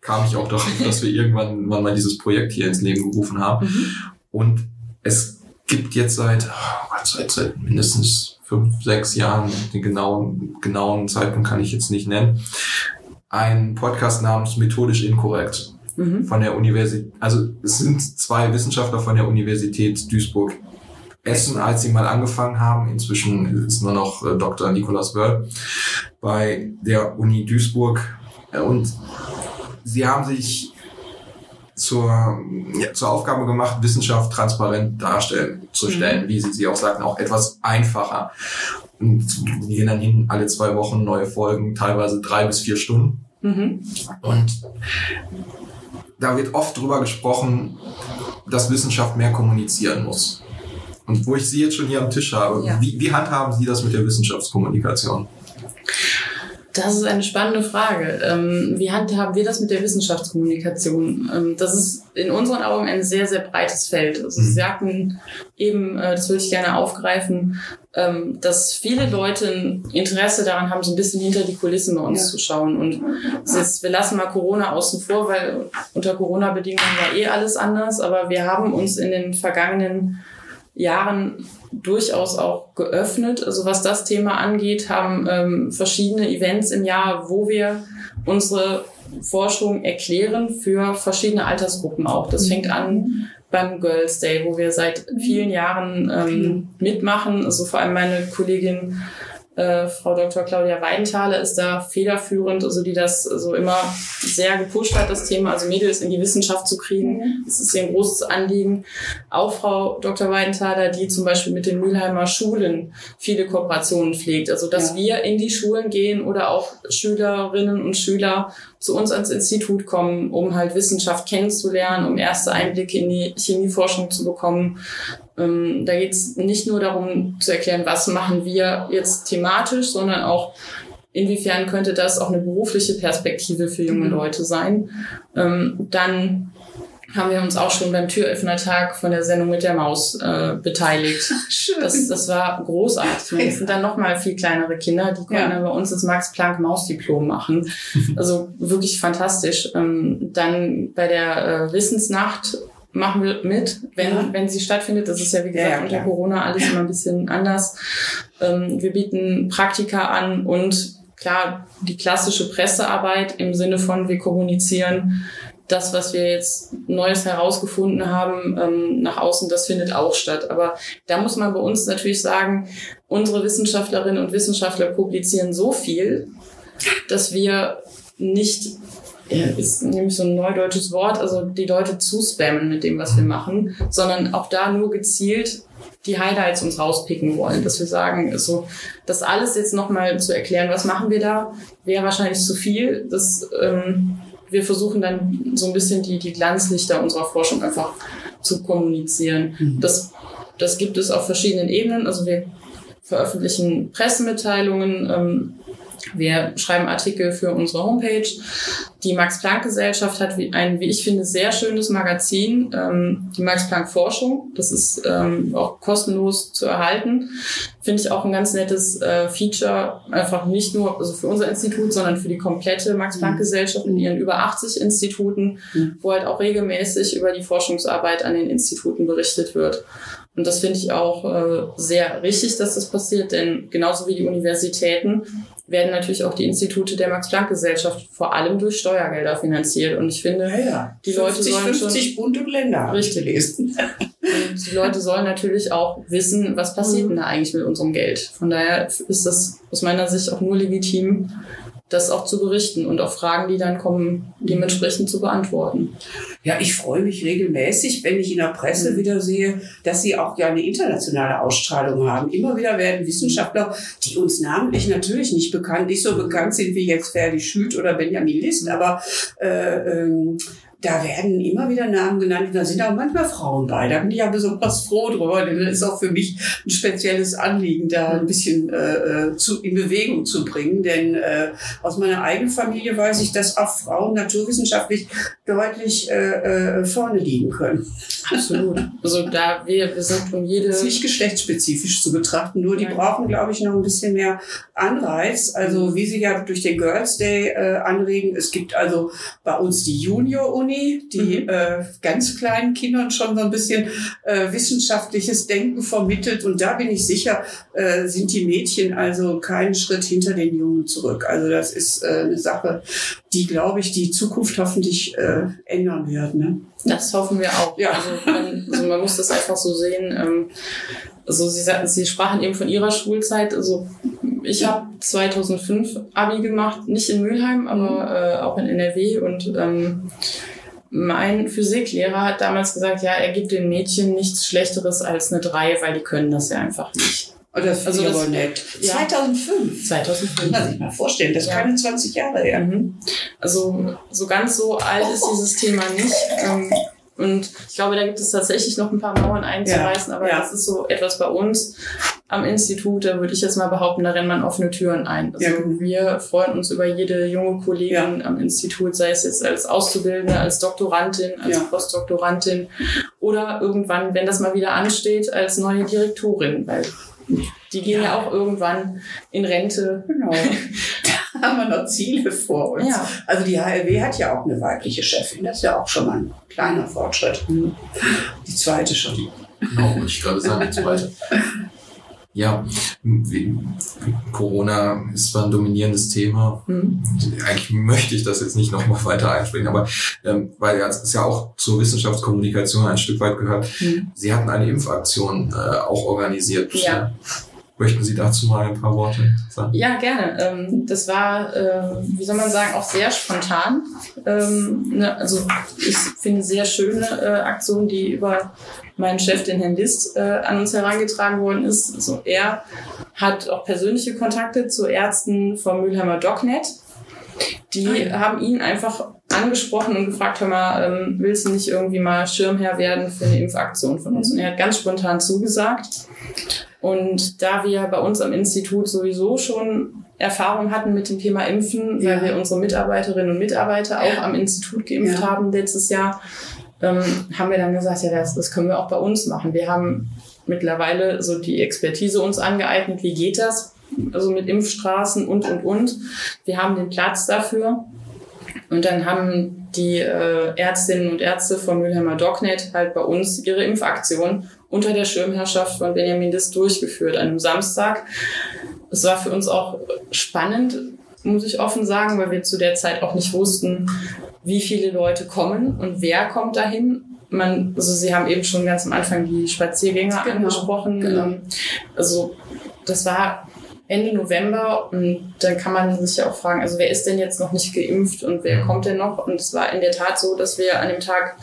kam ich auch darauf, (laughs) dass wir irgendwann mal dieses Projekt hier ins Leben gerufen haben. Mhm. Und es gibt jetzt seit, oh seit, seit mindestens fünf, sechs Jahren, den genauen, genauen Zeitpunkt kann ich jetzt nicht nennen, ein Podcast namens Methodisch Inkorrekt mhm. von der Universität, also es sind zwei Wissenschaftler von der Universität Duisburg Essen, als sie mal angefangen haben. Inzwischen ist nur noch äh, Dr. Nikolaus Wörl bei der Uni Duisburg. Und sie haben sich zur, ja, zur Aufgabe gemacht, Wissenschaft transparent darstellen, zu mhm. stellen, mhm. wie Sie, Sie auch sagten, auch etwas einfacher. Und wir gehen dann hin, alle zwei Wochen neue Folgen, teilweise drei bis vier Stunden. Mhm. Und da wird oft drüber gesprochen, dass Wissenschaft mehr kommunizieren muss. Und wo ich Sie jetzt schon hier am Tisch habe, ja. wie, wie handhaben Sie das mit der Wissenschaftskommunikation? Das ist eine spannende Frage. Ähm, wie handhaben wir das mit der Wissenschaftskommunikation? Ähm, das ist in unseren Augen ein sehr, sehr breites Feld. Also Sie mhm. sagten eben, äh, das würde ich gerne aufgreifen, ähm, dass viele Leute ein Interesse daran haben, so ein bisschen hinter die Kulissen bei uns ja. zu schauen. Und ist, wir lassen mal Corona außen vor, weil unter Corona-Bedingungen war eh alles anders. Aber wir haben uns in den vergangenen Jahren durchaus auch geöffnet. Also was das Thema angeht, haben ähm, verschiedene Events im Jahr, wo wir unsere Forschung erklären für verschiedene Altersgruppen auch. Das fängt an beim Girls Day, wo wir seit vielen Jahren ähm, mitmachen. Also vor allem meine Kollegin äh, Frau Dr. Claudia Weidenthaler ist da federführend, also die das so immer sehr gepusht hat, das Thema, also Mädels in die Wissenschaft zu kriegen. Mhm. Das ist ihr ein großes Anliegen. Auch Frau Dr. Weidenthaler, die zum Beispiel mit den Mülheimer Schulen viele Kooperationen pflegt. Also, dass ja. wir in die Schulen gehen oder auch Schülerinnen und Schüler zu uns ans Institut kommen, um halt Wissenschaft kennenzulernen, um erste Einblicke in die Chemieforschung zu bekommen. Ähm, da geht es nicht nur darum zu erklären, was machen wir jetzt thematisch, sondern auch, inwiefern könnte das auch eine berufliche Perspektive für junge mhm. Leute sein. Ähm, dann haben wir uns auch schon beim Türöffnertag von der Sendung mit der Maus äh, beteiligt. (laughs) Schön. Das, das war großartig. Das sind dann nochmal viel kleinere Kinder, die konnten ja. bei uns das Max-Planck-Maus-Diplom machen. Also wirklich fantastisch. Ähm, dann bei der äh, Wissensnacht machen wir mit, wenn, ja. wenn sie stattfindet. Das ist ja, wie gesagt, ja, unter Corona alles immer ein bisschen anders. Ähm, wir bieten Praktika an und klar, die klassische Pressearbeit im Sinne von, wir kommunizieren das, was wir jetzt Neues herausgefunden haben, ähm, nach außen, das findet auch statt. Aber da muss man bei uns natürlich sagen, unsere Wissenschaftlerinnen und Wissenschaftler publizieren so viel, dass wir nicht ja, ist nämlich so ein neudeutsches Wort, also die Leute zuspammen mit dem, was wir machen, sondern auch da nur gezielt die Highlights uns rauspicken wollen, dass wir sagen, so, das alles jetzt nochmal zu erklären, was machen wir da, wäre wahrscheinlich zu viel. Das, ähm, wir versuchen dann so ein bisschen die, die Glanzlichter unserer Forschung einfach zu kommunizieren. Mhm. Das, das gibt es auf verschiedenen Ebenen. Also wir veröffentlichen Pressemitteilungen, ähm, wir schreiben Artikel für unsere Homepage. Die Max-Planck-Gesellschaft hat ein, wie ich finde, sehr schönes Magazin, ähm, die Max-Planck-Forschung. Das ist ähm, auch kostenlos zu erhalten. Finde ich auch ein ganz nettes äh, Feature, einfach nicht nur also für unser Institut, sondern für die komplette Max-Planck-Gesellschaft in ihren über 80 Instituten, mhm. wo halt auch regelmäßig über die Forschungsarbeit an den Instituten berichtet wird. Und das finde ich auch äh, sehr richtig, dass das passiert, denn genauso wie die Universitäten werden natürlich auch die Institute der Max-Planck-Gesellschaft vor allem durch Steuergelder finanziert. Und ich finde, ja, ja. die 50, Leute sollen 50 schon bunte Länder richtig lesen. (laughs) Und die Leute sollen natürlich auch wissen, was passiert mhm. denn da eigentlich mit unserem Geld. Von daher ist das aus meiner Sicht auch nur legitim, das auch zu berichten und auch Fragen, die dann kommen, dementsprechend zu beantworten. Ja, ich freue mich regelmäßig, wenn ich in der Presse mhm. wieder sehe, dass sie auch ja eine internationale Ausstrahlung haben. Immer wieder werden Wissenschaftler, die uns namentlich natürlich nicht bekannt, nicht so bekannt sind wie jetzt Ferdi Schütt oder Benjamin List, aber äh, ähm, da werden immer wieder Namen genannt. Da sind auch manchmal Frauen bei. Da bin ich ja besonders froh drüber. Denn das ist auch für mich ein spezielles Anliegen, da ein bisschen äh, äh, zu, in Bewegung zu bringen. Denn äh, aus meiner eigenen Familie weiß ich, dass auch Frauen naturwissenschaftlich deutlich äh, äh, vorne liegen können. Absolut. Also da wir, wir sind um jede... Das ist nicht geschlechtsspezifisch zu betrachten. Nur die Nein. brauchen, glaube ich, noch ein bisschen mehr Anreiz. Also wie sie ja durch den Girls Day äh, anregen. Es gibt also bei uns die Junior-Uni Uni, die mhm. äh, ganz kleinen Kindern schon so ein bisschen äh, wissenschaftliches Denken vermittelt. Und da bin ich sicher, äh, sind die Mädchen also keinen Schritt hinter den Jungen zurück. Also das ist äh, eine Sache, die, glaube ich, die Zukunft hoffentlich äh, ändern wird. Ne? Das hoffen wir auch. Ja. Also, man, also man muss das einfach so sehen. Ähm, also Sie, Sie sprachen eben von Ihrer Schulzeit. Also ich habe 2005 Abi gemacht, nicht in Mülheim, aber mhm. äh, auch in NRW und ähm, mein Physiklehrer hat damals gesagt, ja, er gibt den Mädchen nichts Schlechteres als eine 3, weil die können das ja einfach nicht. Oh, das also das, aber nett. Ja. 2005. 2005. Kann sich mal vorstellen, das ist ja. keine 20 Jahre her. Mhm. Also so ganz so alt ist dieses Thema nicht. Ähm, und ich glaube, da gibt es tatsächlich noch ein paar Mauern einzureißen, ja. aber ja. das ist so etwas bei uns am Institut, da würde ich jetzt mal behaupten, da rennt man offene Türen ein. Also ja. wir freuen uns über jede junge Kollegin am Institut, sei es jetzt als Auszubildende, als Doktorandin, als Postdoktorandin oder irgendwann, wenn das mal wieder ansteht, als neue Direktorin, weil die gehen ja, auch irgendwann in Rente. Genau. (laughs) haben wir noch Ziele vor uns. Ja. Also die HLW hat ja auch eine weibliche Chefin. Das ist ja auch schon mal ein kleiner Fortschritt. Die zweite schon. Genau, wollte ich gerade sagen, die zweite. Ja, Corona ist zwar ein dominierendes Thema. Mhm. Eigentlich möchte ich das jetzt nicht nochmal weiter einspringen, aber ähm, weil ja, es ja auch zur Wissenschaftskommunikation ein Stück weit gehört. Mhm. Sie hatten eine Impfaktion äh, auch organisiert. Ja. Möchten Sie dazu mal ein paar Worte sagen? Ja, gerne. Ähm, das war, äh, wie soll man sagen, auch sehr spontan. Ähm, ne, also ich finde sehr schöne äh, Aktion, die über meinen Chef, den Herrn List, äh, an uns herangetragen worden ist. Also er hat auch persönliche Kontakte zu Ärzten vom Mülheimer DocNet. Die ah, ja. haben ihn einfach angesprochen und gefragt, hör mal, ähm, willst du nicht irgendwie mal Schirmherr werden für eine Impfaktion von uns? Und er hat ganz spontan zugesagt. Und da wir bei uns am Institut sowieso schon Erfahrung hatten mit dem Thema Impfen, ja. weil wir unsere Mitarbeiterinnen und Mitarbeiter auch am Institut geimpft ja. haben letztes Jahr, ähm, haben wir dann gesagt, ja, das, das können wir auch bei uns machen. Wir haben mittlerweile so die Expertise uns angeeignet, wie geht das? Also mit Impfstraßen und, und, und. Wir haben den Platz dafür. Und dann haben die äh, Ärztinnen und Ärzte von Mülheimer DocNet halt bei uns ihre Impfaktion unter der Schirmherrschaft von Benjamin List durchgeführt an einem Samstag. Es war für uns auch spannend, muss ich offen sagen, weil wir zu der Zeit auch nicht wussten, wie viele Leute kommen und wer kommt dahin. Man, also Sie haben eben schon ganz am Anfang die Spaziergänger genau, angesprochen. Genau. Ähm, also das war Ende November und dann kann man sich ja auch fragen, also wer ist denn jetzt noch nicht geimpft und wer mhm. kommt denn noch? Und es war in der Tat so, dass wir an dem Tag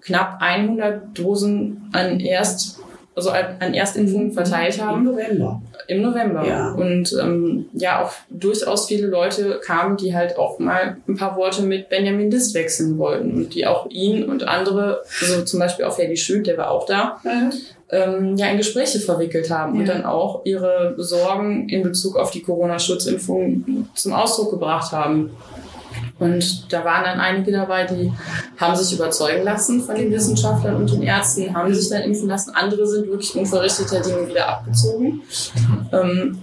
knapp 100 Dosen an Erst also an Erstimpfungen verteilt haben. Im November. Im November. Ja. Und ähm, ja, auch durchaus viele Leute kamen, die halt auch mal ein paar Worte mit Benjamin List wechseln wollten und die auch ihn und andere, also zum Beispiel auch Ferdi Schüt, der war auch da, mhm. Ähm, ja in Gespräche verwickelt haben ja. und dann auch ihre Sorgen in Bezug auf die Corona-Schutzimpfung zum Ausdruck gebracht haben. Und da waren dann einige dabei, die haben sich überzeugen lassen von den Wissenschaftlern und den Ärzten, haben sich dann impfen lassen. Andere sind wirklich unverrichteter Dinge wieder abgezogen. Ähm,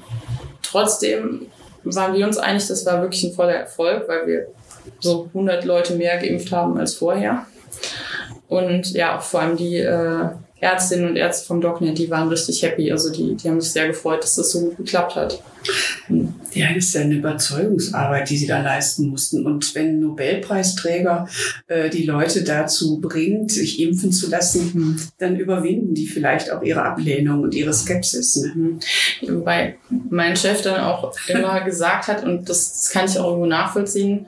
trotzdem waren wir uns einig, das war wirklich ein voller Erfolg, weil wir so 100 Leute mehr geimpft haben als vorher. Und ja, auch vor allem die äh, Ärztinnen und Ärzte vom DocNet, die waren richtig happy. Also die, die haben sich sehr gefreut, dass das so gut geklappt hat. Ja, das ist ja eine Überzeugungsarbeit, die sie da leisten mussten. Und wenn Nobelpreisträger äh, die Leute dazu bringt, sich impfen zu lassen, hm, dann überwinden die vielleicht auch ihre Ablehnung und ihre Skepsis. Ne? Hm. Wobei mein Chef dann auch immer (laughs) gesagt hat, und das, das kann ich auch irgendwo nachvollziehen,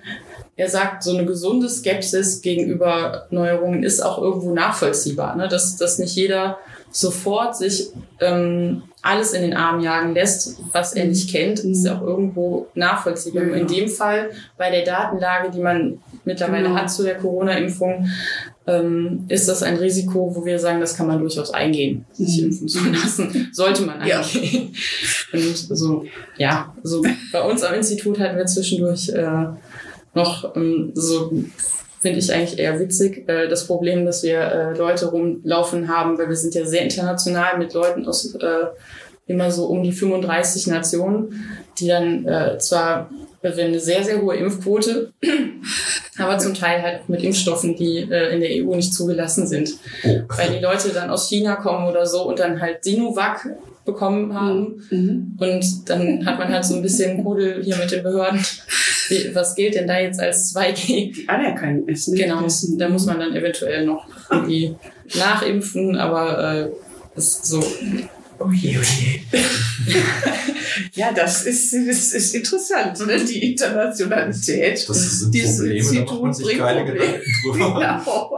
er sagt, so eine gesunde Skepsis gegenüber Neuerungen ist auch irgendwo nachvollziehbar, ne? dass, dass nicht jeder sofort sich ähm, alles in den Arm jagen lässt, was er nicht kennt, ist auch irgendwo nachvollziehbar. Ja. In dem Fall bei der Datenlage, die man mittlerweile genau. hat zu der Corona-Impfung, ähm, ist das ein Risiko, wo wir sagen, das kann man durchaus eingehen, sich mhm. impfen zu lassen. (laughs) Sollte man eingehen. Ja. Und so, ja, so bei uns am Institut hatten wir zwischendurch äh, noch ähm, so finde ich eigentlich eher witzig. Äh, das Problem, dass wir äh, Leute rumlaufen haben, weil wir sind ja sehr international mit Leuten aus äh, immer so um die 35 Nationen, die dann äh, zwar haben eine sehr, sehr hohe Impfquote, (clears throat) aber zum Teil halt mit Impfstoffen, die äh, in der EU nicht zugelassen sind. Oh. Weil die Leute dann aus China kommen oder so und dann halt Sinovac bekommen haben. Mhm. Und dann hat man halt so ein bisschen Rudel hier mit den Behörden. Wie, was gilt denn da jetzt als 2G? Die anerkannt ist. Ne? Genau, da muss man dann eventuell noch irgendwie nachimpfen, aber äh, ist so. Oje, oje. (laughs) ja, das ist, das ist interessant, ne? die Internationalität. Das sind Dieses Probleme, Institut da macht man sich keine Gedanken drüber. Genau.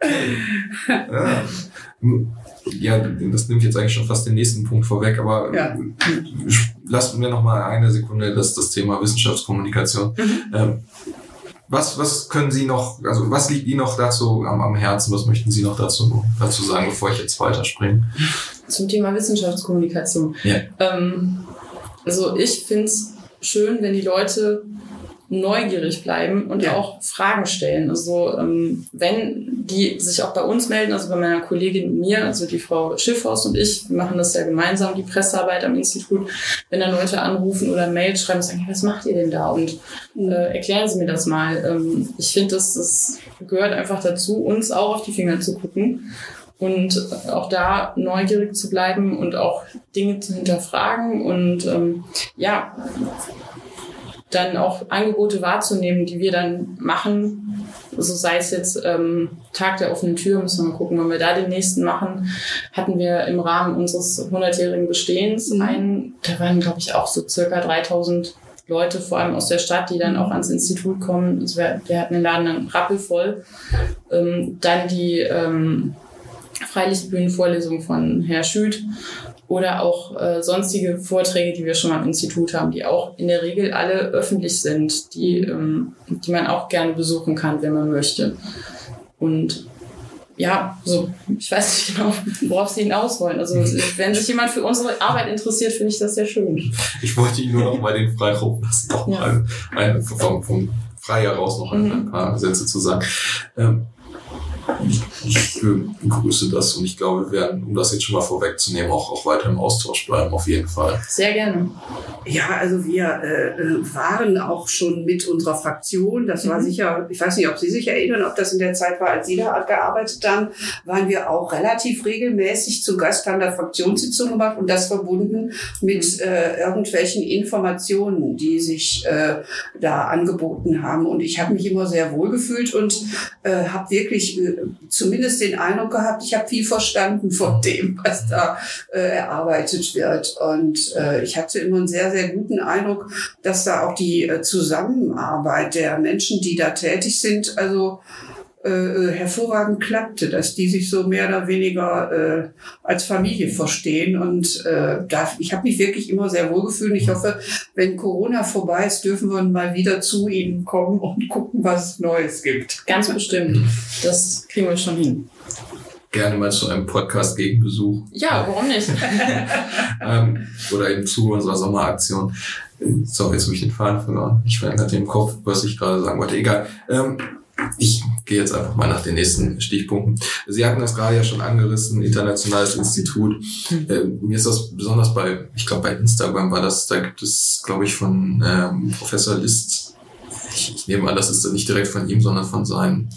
(laughs) ja. Ja das nimmt jetzt eigentlich schon fast den nächsten Punkt vorweg, aber ja. lasst mir noch mal eine Sekunde das, das Thema Wissenschaftskommunikation. Mhm. Ähm, was, was können Sie noch, also was liegt Ihnen noch dazu am, am Herzen? Was möchten Sie noch dazu, dazu sagen, bevor ich jetzt weiterspringe? Zum Thema Wissenschaftskommunikation. Ja. Ähm, also ich finde es schön, wenn die Leute neugierig bleiben und ja. auch Fragen stellen. Also ähm, wenn die sich auch bei uns melden, also bei meiner Kollegin mir, also die Frau Schiffhaus und ich, wir machen das ja gemeinsam, die Pressearbeit am Institut, wenn dann Leute anrufen oder Mail schreiben, sagen, was macht ihr denn da? Und mhm. äh, erklären Sie mir das mal. Ähm, ich finde, das, das gehört einfach dazu, uns auch auf die Finger zu gucken und auch da neugierig zu bleiben und auch Dinge zu hinterfragen und ähm, ja, dann auch Angebote wahrzunehmen, die wir dann machen. Also sei es jetzt ähm, Tag der offenen Tür, müssen wir mal gucken, wenn wir da den nächsten machen, hatten wir im Rahmen unseres 100-jährigen Bestehens mhm. einen, da waren glaube ich auch so circa 3000 Leute, vor allem aus der Stadt, die dann auch ans Institut kommen. Also wir, wir hatten den Laden dann rappelvoll. Ähm, dann die ähm, Freilichtbühnenvorlesung von Herr Schüt oder auch äh, sonstige Vorträge, die wir schon am Institut haben, die auch in der Regel alle öffentlich sind, die, ähm, die man auch gerne besuchen kann, wenn man möchte. Und ja, so, ich weiß nicht genau, worauf Sie hinaus wollen. Also, wenn sich jemand für unsere Arbeit interessiert, finde ich das sehr schön. Ich wollte Ihnen nur noch mal den Freiraum lassen, noch ja. ein, ein, vom, vom Frei heraus noch ein, mhm. ein paar Sätze zu sagen. Ähm, ich begrüße das und ich glaube, wir werden, um das jetzt schon mal vorwegzunehmen, auch, auch weiter im Austausch bleiben, auf jeden Fall. Sehr gerne. Ja, also wir äh, waren auch schon mit unserer Fraktion, das war mhm. sicher, ich weiß nicht, ob Sie sich erinnern, ob das in der Zeit war, als Sie da gearbeitet haben, waren wir auch relativ regelmäßig zu Gast, haben da Fraktionssitzungen gemacht und das verbunden mit mhm. äh, irgendwelchen Informationen, die sich äh, da angeboten haben. Und ich habe mich immer sehr wohl gefühlt und äh, habe wirklich äh, zumindest den Eindruck gehabt, ich habe viel verstanden von dem, was da äh, erarbeitet wird. Und äh, ich hatte immer einen sehr, sehr guten Eindruck, dass da auch die äh, Zusammenarbeit der Menschen, die da tätig sind, also äh, äh, hervorragend klappte, dass die sich so mehr oder weniger äh, als Familie verstehen. Und äh, da, ich habe mich wirklich immer sehr wohl gefühlt. Ich hoffe, wenn Corona vorbei ist, dürfen wir mal wieder zu Ihnen kommen und gucken, was es Neues gibt. Ganz bestimmt. Das kriegen wir schon hin gerne mal zu einem Podcast gegen Besuch. Ja, warum nicht? (laughs) ähm, oder eben zu unserer Sommeraktion. Sorry, jetzt habe ich den Faden verloren. Ich veränderte im Kopf, was ich gerade sagen wollte. Egal. Ähm, ich gehe jetzt einfach mal nach den nächsten Stichpunkten. Sie hatten das gerade ja schon angerissen, internationales Institut. Hm. Äh, mir ist das besonders bei, ich glaube bei Instagram war das, da gibt es, glaube ich, von ähm, Professor List, ich, ich nehme an, das ist nicht direkt von ihm, sondern von seinem,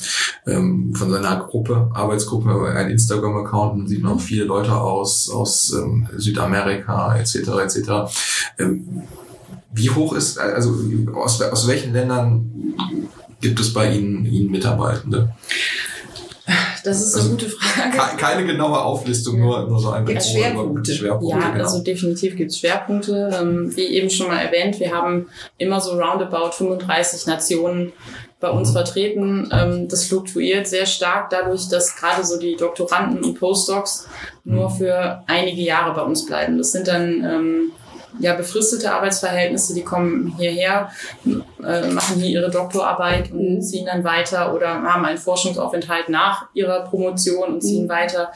ähm, von seiner Gruppe, Arbeitsgruppe, ein Instagram-Account, man sieht noch viele Leute aus, aus ähm, Südamerika, etc., etc. Ähm, wie hoch ist, also aus, aus welchen Ländern Gibt es bei Ihnen, Ihnen Mitarbeitende? Das ist also eine gute Frage. Keine genaue Auflistung, nur, nur so ein Gibt Schwerpunkte. Schwerpunkte. Ja, genau. also definitiv gibt es Schwerpunkte. Ähm, wie eben schon mal erwähnt, wir haben immer so roundabout 35 Nationen bei uns mhm. vertreten. Ähm, das fluktuiert sehr stark dadurch, dass gerade so die Doktoranden und Postdocs nur mhm. für einige Jahre bei uns bleiben. Das sind dann ähm, ja, befristete Arbeitsverhältnisse, die kommen hierher, äh, machen hier ihre Doktorarbeit und mhm. ziehen dann weiter oder haben einen Forschungsaufenthalt nach ihrer Promotion und ziehen mhm. weiter.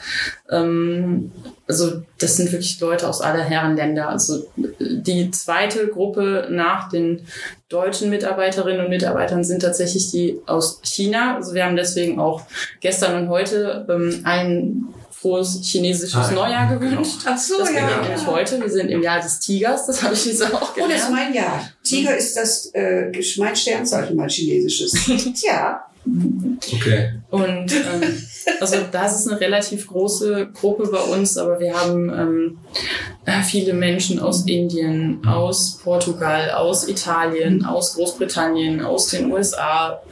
Ähm, also das sind wirklich Leute aus aller Herren Länder. Also die zweite Gruppe nach den deutschen Mitarbeiterinnen und Mitarbeitern sind tatsächlich die aus China. Also wir haben deswegen auch gestern und heute ähm, einen frohes chinesisches ah, Neujahr gewünscht. Ach so, das ja. beginnt nämlich heute. Wir sind im Jahr des Tigers, das habe ich jetzt auch gelernt. Oh, das ist mein Jahr. Tiger ist das äh, mein Sternzeichen, mein chinesisches. (laughs) Tja. Okay. Und ähm, also das ist eine relativ große Gruppe bei uns, aber wir haben ähm, äh, viele Menschen aus Indien, aus Portugal, aus Italien, aus Großbritannien, aus den USA,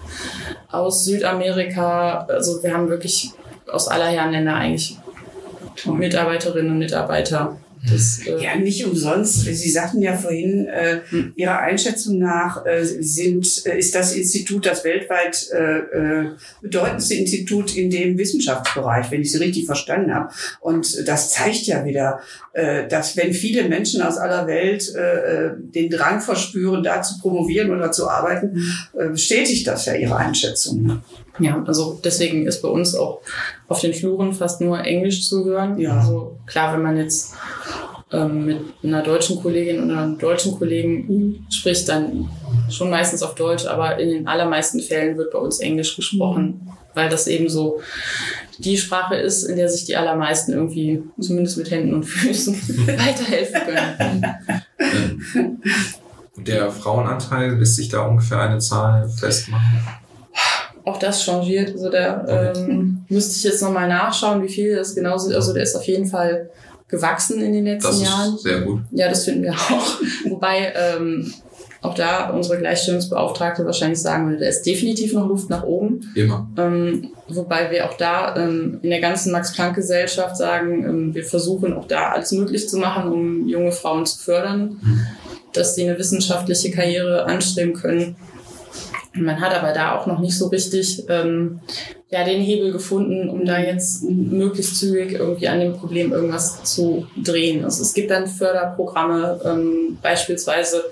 aus Südamerika. Also wir haben wirklich aus aller Herren Länder eigentlich Mitarbeiterinnen und Mitarbeiter. Das, äh ja, nicht umsonst. Sie sagten ja vorhin, äh, hm. Ihrer Einschätzung nach äh, sind, äh, ist das Institut das weltweit äh, äh, bedeutendste Institut in dem Wissenschaftsbereich, wenn ich Sie richtig verstanden habe. Und das zeigt ja wieder, dass wenn viele Menschen aus aller Welt den Drang verspüren, da zu promovieren oder zu arbeiten, hm. bestätigt das ja Ihre Einschätzung. Ja, also deswegen ist bei uns auch auf den Fluren fast nur Englisch zu hören. Ja. Also klar, wenn man jetzt ähm, mit einer deutschen Kollegin oder einem deutschen Kollegen spricht, dann schon meistens auf Deutsch, aber in den allermeisten Fällen wird bei uns Englisch gesprochen, mhm. weil das eben so die Sprache ist, in der sich die allermeisten irgendwie zumindest mit Händen und Füßen (laughs) weiterhelfen können. Der Frauenanteil lässt sich da ungefähr eine Zahl festmachen? Auch das changiert. Also da ähm, müsste ich jetzt nochmal nachschauen, wie viel das genau sind. Also der ist auf jeden Fall gewachsen in den letzten das ist Jahren. Sehr gut. Ja, das finden wir auch. (laughs) Wobei ähm, auch da unsere Gleichstellungsbeauftragte wahrscheinlich sagen würde, da ist definitiv noch Luft nach oben. Immer. Ähm, wobei wir auch da ähm, in der ganzen Max-Planck-Gesellschaft sagen, ähm, wir versuchen auch da alles möglich zu machen, um junge Frauen zu fördern, mhm. dass sie eine wissenschaftliche Karriere anstreben können. Man hat aber da auch noch nicht so richtig ähm, ja, den Hebel gefunden, um da jetzt möglichst zügig irgendwie an dem Problem irgendwas zu drehen. Also es gibt dann Förderprogramme, ähm, beispielsweise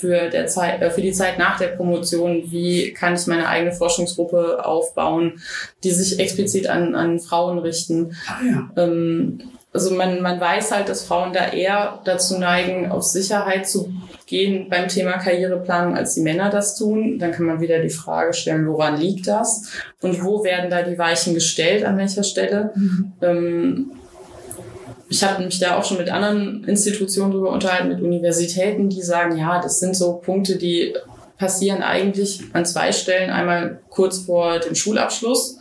für, der Zeit, äh, für die Zeit nach der Promotion, wie kann ich meine eigene Forschungsgruppe aufbauen, die sich explizit an, an Frauen richten. Ah, ja. ähm, also man, man weiß halt, dass Frauen da eher dazu neigen, auf Sicherheit zu gehen beim Thema Karriereplanung, als die Männer das tun. Dann kann man wieder die Frage stellen, woran liegt das? Und wo werden da die Weichen gestellt, an welcher Stelle? Mhm. Ähm, ich habe mich da auch schon mit anderen Institutionen darüber unterhalten, mit Universitäten, die sagen, ja, das sind so Punkte, die passieren eigentlich an zwei Stellen. Einmal kurz vor dem Schulabschluss,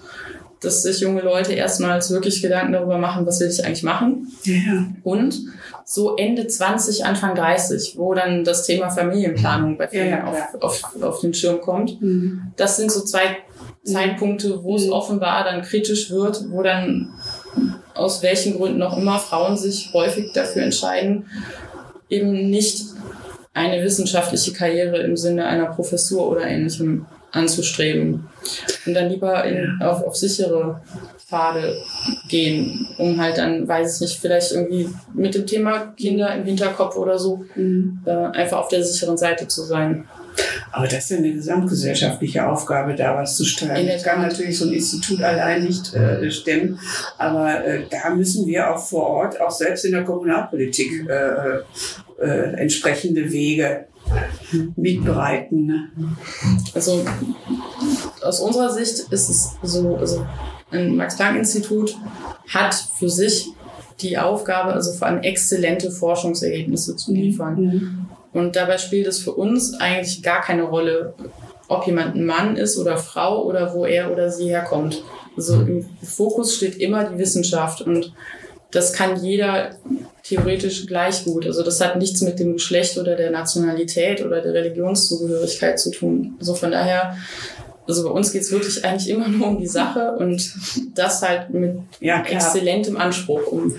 dass sich junge Leute erstmals wirklich Gedanken darüber machen, was will ich eigentlich machen. Ja. Und so Ende 20, Anfang 30, wo dann das Thema Familienplanung bei vielen ja, auf, auf, auf den Schirm kommt. Mhm. Das sind so zwei Zeitpunkte, wo es mhm. offenbar dann kritisch wird, wo dann aus welchen Gründen auch immer Frauen sich häufig dafür entscheiden, eben nicht eine wissenschaftliche Karriere im Sinne einer Professur oder ähnlichem anzustreben und dann lieber in, auf, auf sichere Pfade gehen, um halt dann, weiß ich nicht, vielleicht irgendwie mit dem Thema Kinder im Hinterkopf oder so mhm. äh, einfach auf der sicheren Seite zu sein. Aber das ist ja eine gesamtgesellschaftliche Aufgabe, da was zu steuern. Das kann natürlich so ein Institut allein nicht äh, stemmen, aber äh, da müssen wir auch vor Ort, auch selbst in der Kommunalpolitik, äh, äh, entsprechende Wege mitbereiten. Ne? Also aus unserer Sicht ist es so, also ein Max-Planck-Institut hat für sich die Aufgabe, also vor allem exzellente Forschungsergebnisse zu liefern. Mhm. Und dabei spielt es für uns eigentlich gar keine Rolle, ob jemand ein Mann ist oder Frau oder wo er oder sie herkommt. Also im Fokus steht immer die Wissenschaft und das kann jeder theoretisch gleich gut. Also das hat nichts mit dem Geschlecht oder der Nationalität oder der Religionszugehörigkeit zu tun. Also von daher, also bei uns geht's wirklich eigentlich immer nur um die Sache und das halt mit ja, exzellentem Anspruch um.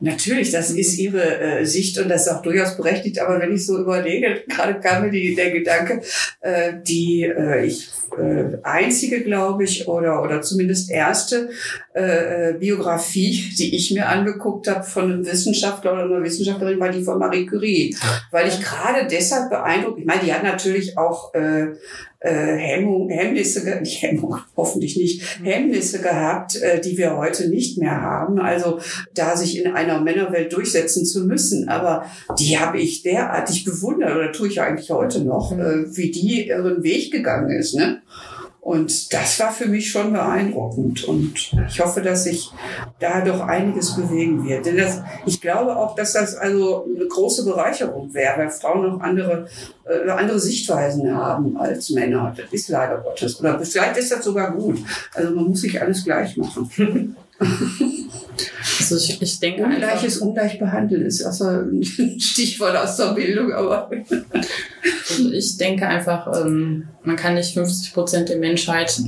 Natürlich, das ist ihre äh, Sicht und das ist auch durchaus berechtigt. Aber wenn ich so überlege, gerade kam mir die, der Gedanke, äh, die äh, ich äh, einzige, glaube ich, oder oder zumindest erste äh, äh, Biografie, die ich mir angeguckt habe von einem Wissenschaftler oder einer Wissenschaftlerin, war die von Marie Curie, weil ich gerade deshalb beeindruckt. Ich meine, die hat natürlich auch äh, äh, Hemmung, Hemmnisse, (laughs) nicht Hemmung, hoffentlich nicht, Hemmnisse gehabt, äh, die wir heute nicht mehr haben. Also da sich in einer Männerwelt durchsetzen zu müssen. Aber die habe ich derartig bewundert oder tue ich eigentlich heute noch, mhm. äh, wie die ihren Weg gegangen ist. Ne? Und das war für mich schon beeindruckend. Und ich hoffe, dass sich da doch einiges bewegen wird. Denn das, ich glaube auch, dass das also eine große Bereicherung wäre, weil Frauen noch andere, äh, andere Sichtweisen haben als Männer. Das ist leider Gottes. Oder vielleicht ist das sogar gut. Also man muss sich alles gleich machen. (laughs) Also ich, ich denke Ungleiches ungleich behandeln ist also ein (laughs) Stichwort aus der Bildung, aber also ich denke einfach, ähm, man kann nicht 50 Prozent der Menschheit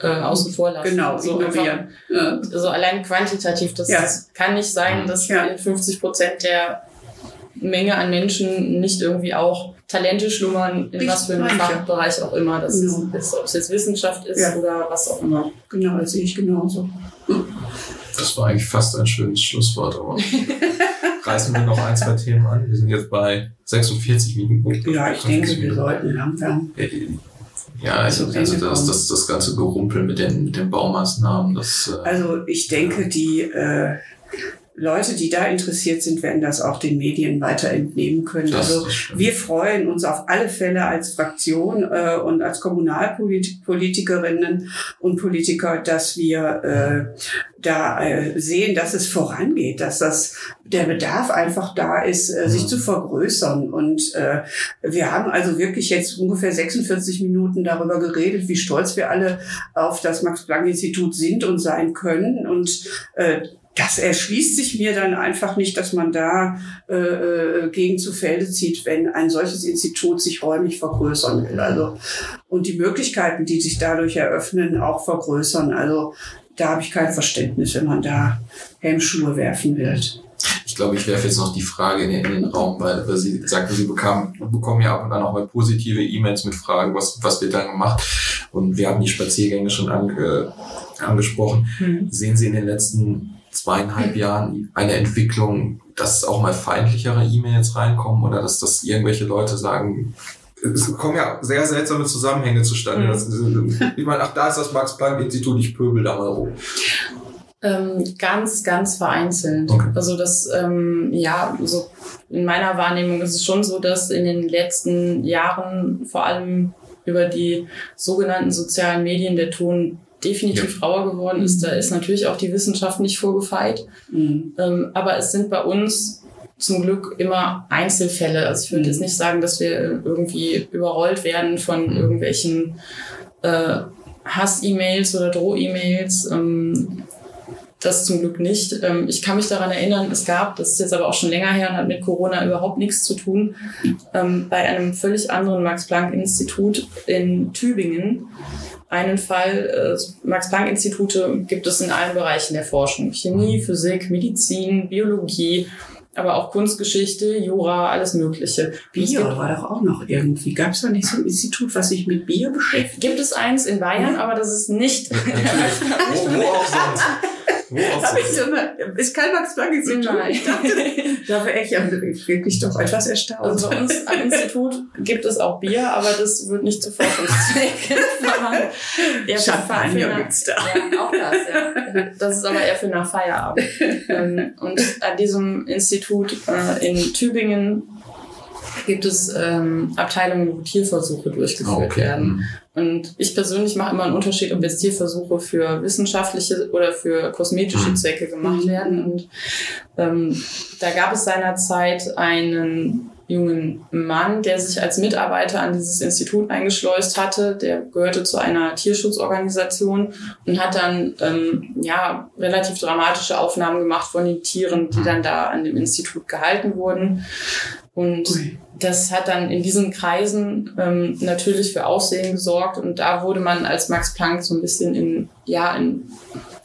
äh, außen vor lassen. Genau, so ignorieren. Ja. Also allein quantitativ, das, ja. kann nicht sein, dass ja. 50 Prozent der Menge an Menschen nicht irgendwie auch Talente schlummern, in ich was für einem Fachbereich auch immer das genau. ist, ob es jetzt Wissenschaft ist ja. oder was auch immer. Genau, das sehe ich genauso. Das war eigentlich fast ein schönes Schlusswort, aber (laughs) reißen wir noch ein, zwei Themen an. Wir sind jetzt bei 46 Minuten. Ja, ich denke, wir sollten langsam. Ja, also, also das, das, das ganze Gerumpel mit den, mit den Baumaßnahmen, das. Äh also ich denke, die äh, Leute, die da interessiert sind, werden das auch den Medien weiter entnehmen können. Das also wir freuen uns auf alle Fälle als Fraktion äh, und als Kommunalpolitikerinnen und Politiker, dass wir äh, da äh, sehen, dass es vorangeht, dass das der Bedarf einfach da ist, äh, sich zu vergrößern. Und äh, wir haben also wirklich jetzt ungefähr 46 Minuten darüber geredet, wie stolz wir alle auf das Max-Planck-Institut sind und sein können. Und äh, das erschließt sich mir dann einfach nicht, dass man da äh, äh, gegen zu Felde zieht, wenn ein solches Institut sich räumlich vergrößern will. Also und die Möglichkeiten, die sich dadurch eröffnen, auch vergrößern. Also da habe ich kein Verständnis, wenn man da Hemmschuhe werfen will. Ich glaube, ich werfe jetzt noch die Frage in den, in den Raum, weil, weil Sie sagten, Sie bekamen, bekommen ja ab und an auch mal positive E-Mails mit Fragen, was, was wird dann gemacht. Und wir haben die Spaziergänge schon ange, angesprochen. Mhm. Sehen Sie in den letzten zweieinhalb Jahren eine Entwicklung, dass auch mal feindlichere E-Mails reinkommen oder dass das irgendwelche Leute sagen, es kommen ja sehr seltsame Zusammenhänge zustande. Mhm. Das, ich meine, ach, da ist das Max-Planck-Institut, ich pöbel da mal rum. Ähm, ganz, ganz vereinzelt. Okay. Also das, ähm, ja, so in meiner Wahrnehmung ist es schon so, dass in den letzten Jahren vor allem über die sogenannten sozialen Medien der Ton definitiv ja. rauer geworden ist. Da ist natürlich auch die Wissenschaft nicht vorgefeit. Mhm. Ähm, aber es sind bei uns zum Glück immer Einzelfälle. Also ich würde jetzt nicht sagen, dass wir irgendwie überrollt werden von mhm. irgendwelchen äh, Hass-E-Mails oder Droh-E-Mails. Ähm, das zum Glück nicht. Ähm, ich kann mich daran erinnern, es gab, das ist jetzt aber auch schon länger her und hat mit Corona überhaupt nichts zu tun, ähm, bei einem völlig anderen Max-Planck-Institut in Tübingen einen Fall, äh, Max-Planck-Institute gibt es in allen Bereichen der Forschung. Chemie, Physik, Medizin, Biologie, aber auch Kunstgeschichte, Jura, alles Mögliche. Bier war doch auch noch irgendwie. Gab es da nicht so ein Institut, was sich mit Bier beschäftigt? Gibt es eins in Bayern, aber das ist nicht. (laughs) wo, wo auch sonst. (laughs) Ich so eine, ist kein Max Planck Institut? Nein. Ich dachte, da wäre ich, ich wirklich doch etwas erstaunt. Also bei uns am Institut gibt es auch Bier, aber das wird nicht zu Forschungszwecken (laughs) Champagner gibt's da. Ja, auch das, ja. Das ist aber eher für nach Feierabend. Ähm, und an diesem Institut äh, in Tübingen gibt es ähm, Abteilungen, wo Tierversuche durchgeführt oh, okay. werden. Mhm. Und ich persönlich mache immer einen Unterschied, ob jetzt Tierversuche für wissenschaftliche oder für kosmetische mhm. Zwecke gemacht werden. Und ähm, da gab es seinerzeit einen jungen Mann, der sich als Mitarbeiter an dieses Institut eingeschleust hatte. Der gehörte zu einer Tierschutzorganisation und hat dann ähm, ja relativ dramatische Aufnahmen gemacht von den Tieren, die dann da an dem Institut gehalten wurden. Und Ui. das hat dann in diesen Kreisen ähm, natürlich für Aussehen gesorgt. Und da wurde man als Max Planck so ein bisschen in, ja, in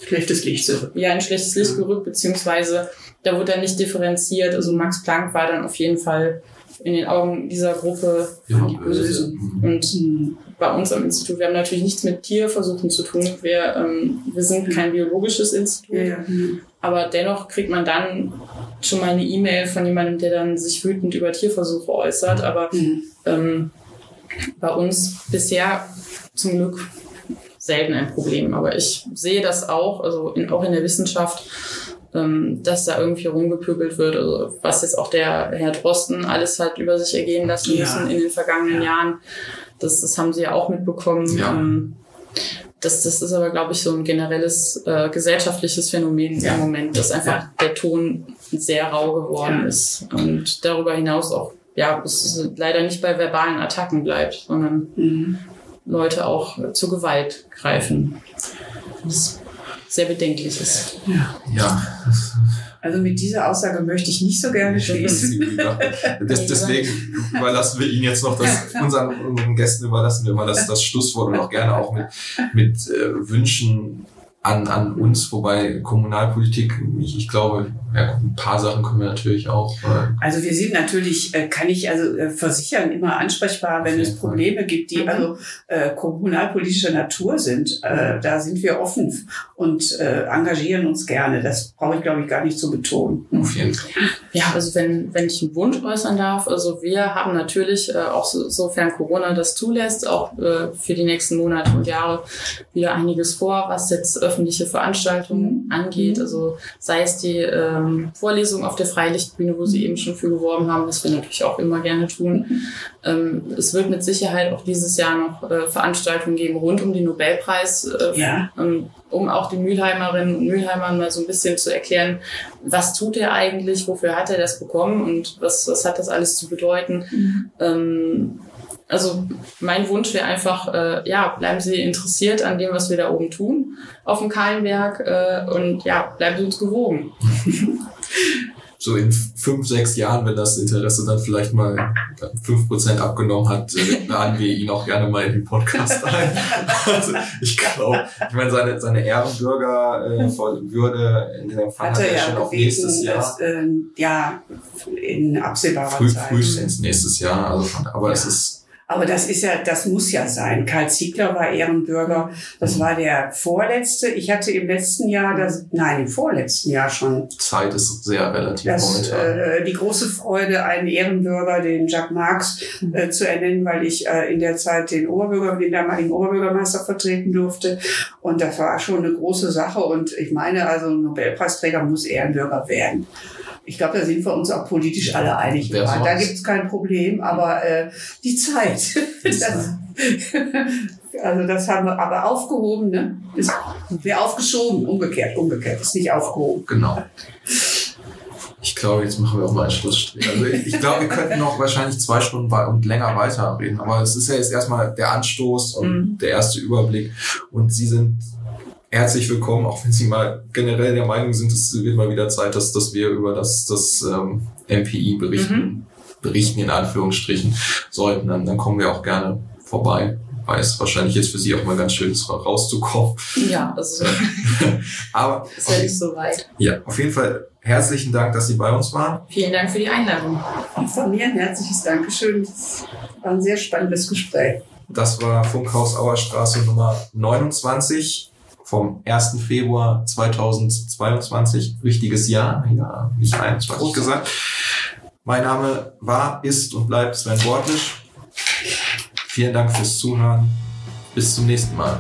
schlechtes Licht Ja, in schlechtes Licht gerückt, beziehungsweise da wurde dann nicht differenziert. Also Max Planck war dann auf jeden Fall in den Augen dieser Gruppe ja, die Bösen. Und bei uns am Institut, wir haben natürlich nichts mit Tierversuchen zu tun. Wir, ähm, wir sind kein biologisches Institut. Ja, Aber dennoch kriegt man dann schon mal eine E-Mail von jemandem, der dann sich wütend über Tierversuche äußert. Aber mhm. ähm, bei uns bisher zum Glück selten ein Problem. Aber ich sehe das auch, also in, auch in der Wissenschaft ähm, dass da irgendwie rumgepöbelt wird. Also was jetzt auch der Herr Drosten alles hat über sich ergehen lassen ja. müssen in den vergangenen ja. Jahren. Das, das haben sie ja auch mitbekommen. Ja. Ähm, das, das ist aber, glaube ich, so ein generelles äh, gesellschaftliches Phänomen ja. im Moment, dass einfach ja. der Ton sehr rau geworden ja. ist. Und darüber hinaus auch, ja, es leider nicht bei verbalen Attacken bleibt, sondern mhm. Leute auch zur Gewalt greifen. Das sehr bedenklich ist. Ja. ja. Also mit dieser Aussage möchte ich nicht so gerne schließen. Das, (laughs) deswegen überlassen wir Ihnen jetzt noch das, unseren, unseren Gästen überlassen wir mal das, das Schlusswort und auch gerne auch mit, mit äh, Wünschen an, an uns, wobei Kommunalpolitik, ich, ich glaube, ja, ein paar Sachen können wir natürlich auch. Äh also wir sind natürlich, äh, kann ich also äh, versichern, immer ansprechbar, wenn es Probleme Fall. gibt, die mhm. also äh, kommunalpolitischer Natur sind. Äh, da sind wir offen und äh, engagieren uns gerne. Das brauche ich, glaube ich, gar nicht zu betonen. Auf jeden Fall. Ja, also wenn, wenn ich einen Wunsch äußern darf, also wir haben natürlich äh, auch so, sofern Corona das zulässt, auch äh, für die nächsten Monate und Jahre wieder einiges vor, was jetzt öffentliche Veranstaltungen mhm. angeht. Also sei es die ähm, Vorlesung auf der Freilichtbühne, wo Sie eben schon für geworben haben, was wir natürlich auch immer gerne tun. Mhm. Ähm, es wird mit Sicherheit auch dieses Jahr noch äh, Veranstaltungen geben rund um den Nobelpreis, äh, ja. ähm, um auch den Mülheimerinnen und Mülheimern mal so ein bisschen zu erklären, was tut er eigentlich, wofür hat er das bekommen und was, was hat das alles zu bedeuten. Mhm. Also mein Wunsch wäre einfach, äh, ja, bleiben Sie interessiert an dem, was wir da oben tun auf dem Kahlenberg äh, und ja, bleiben Sie uns gewogen. (laughs) so in fünf, sechs Jahren, wenn das Interesse dann vielleicht mal fünf Prozent abgenommen hat, äh, laden wir ihn auch gerne mal in den Podcast ein. (laughs) also ich glaube, ich meine, seine, seine Ehrenbürger äh, Würde in dem Fall hat er ja schon auf nächstes Jahr. Das, ähm, ja, in absehbarer Früh, Zeit. Frühestens nächstes Jahr. Also, aber ja. es ist Aber das ist ja, das muss ja sein. Karl Ziegler war Ehrenbürger. Das war der vorletzte. Ich hatte im letzten Jahr, das, nein, im vorletzten Jahr schon. Zeit ist sehr relativ das, momentan. Äh, die große Freude, einen Ehrenbürger, den Jacques Marx, äh, zu ernennen, weil ich äh, in der Zeit den Oberbürger, den damaligen Oberbürgermeister vertreten durfte. Und das war schon eine große Sache. Und ich meine, also ein Nobelpreisträger muss Ehrenbürger werden. Ich glaube, da sind wir uns auch politisch alle einig. Da gibt es kein Problem, aber äh, (laughs) die Zeit. das, also das haben wir aber aufgehoben, ne? Ist, wir aufgeschoben, umgekehrt, umgekehrt, ist nicht aufgehoben. Genau. Ich glaube, jetzt machen wir auch mal einen Schlussstrich. Also ich, ich glaube, wir könnten noch wahrscheinlich zwei Stunden und länger weiterreden. Aber es ist ja jetzt erstmal der Anstoß und mhm. der erste Überblick. Und Sie sind herzlich willkommen, auch wenn Sie mal generell der Meinung sind, es wird mal wieder Zeit, dass, dass wir über das, das ähm, MPI berichten, mhm. berichten in Anführungsstrichen sollten, dann, dann kommen wir auch gerne vorbei. Weil es wahrscheinlich jetzt für Sie auch mal ganz schön ist, rauszukommen. Ja, also (laughs) aber ist ja nicht so weit. Ja, auf jeden Fall herzlichen Dank, dass Sie bei uns waren. Vielen Dank für die Einladung. Von mir ein herzliches Dankeschön. Das war ein sehr spannendes Gespräch. Das war Funkhaus Auerstraße Nummer 29 vom 1. Februar 2022. Wichtiges Jahr, ja, nicht 21 gesagt. Mein Name war, ist und bleibt Sven Wortlisch. Vielen Dank fürs Zuhören. Bis zum nächsten Mal.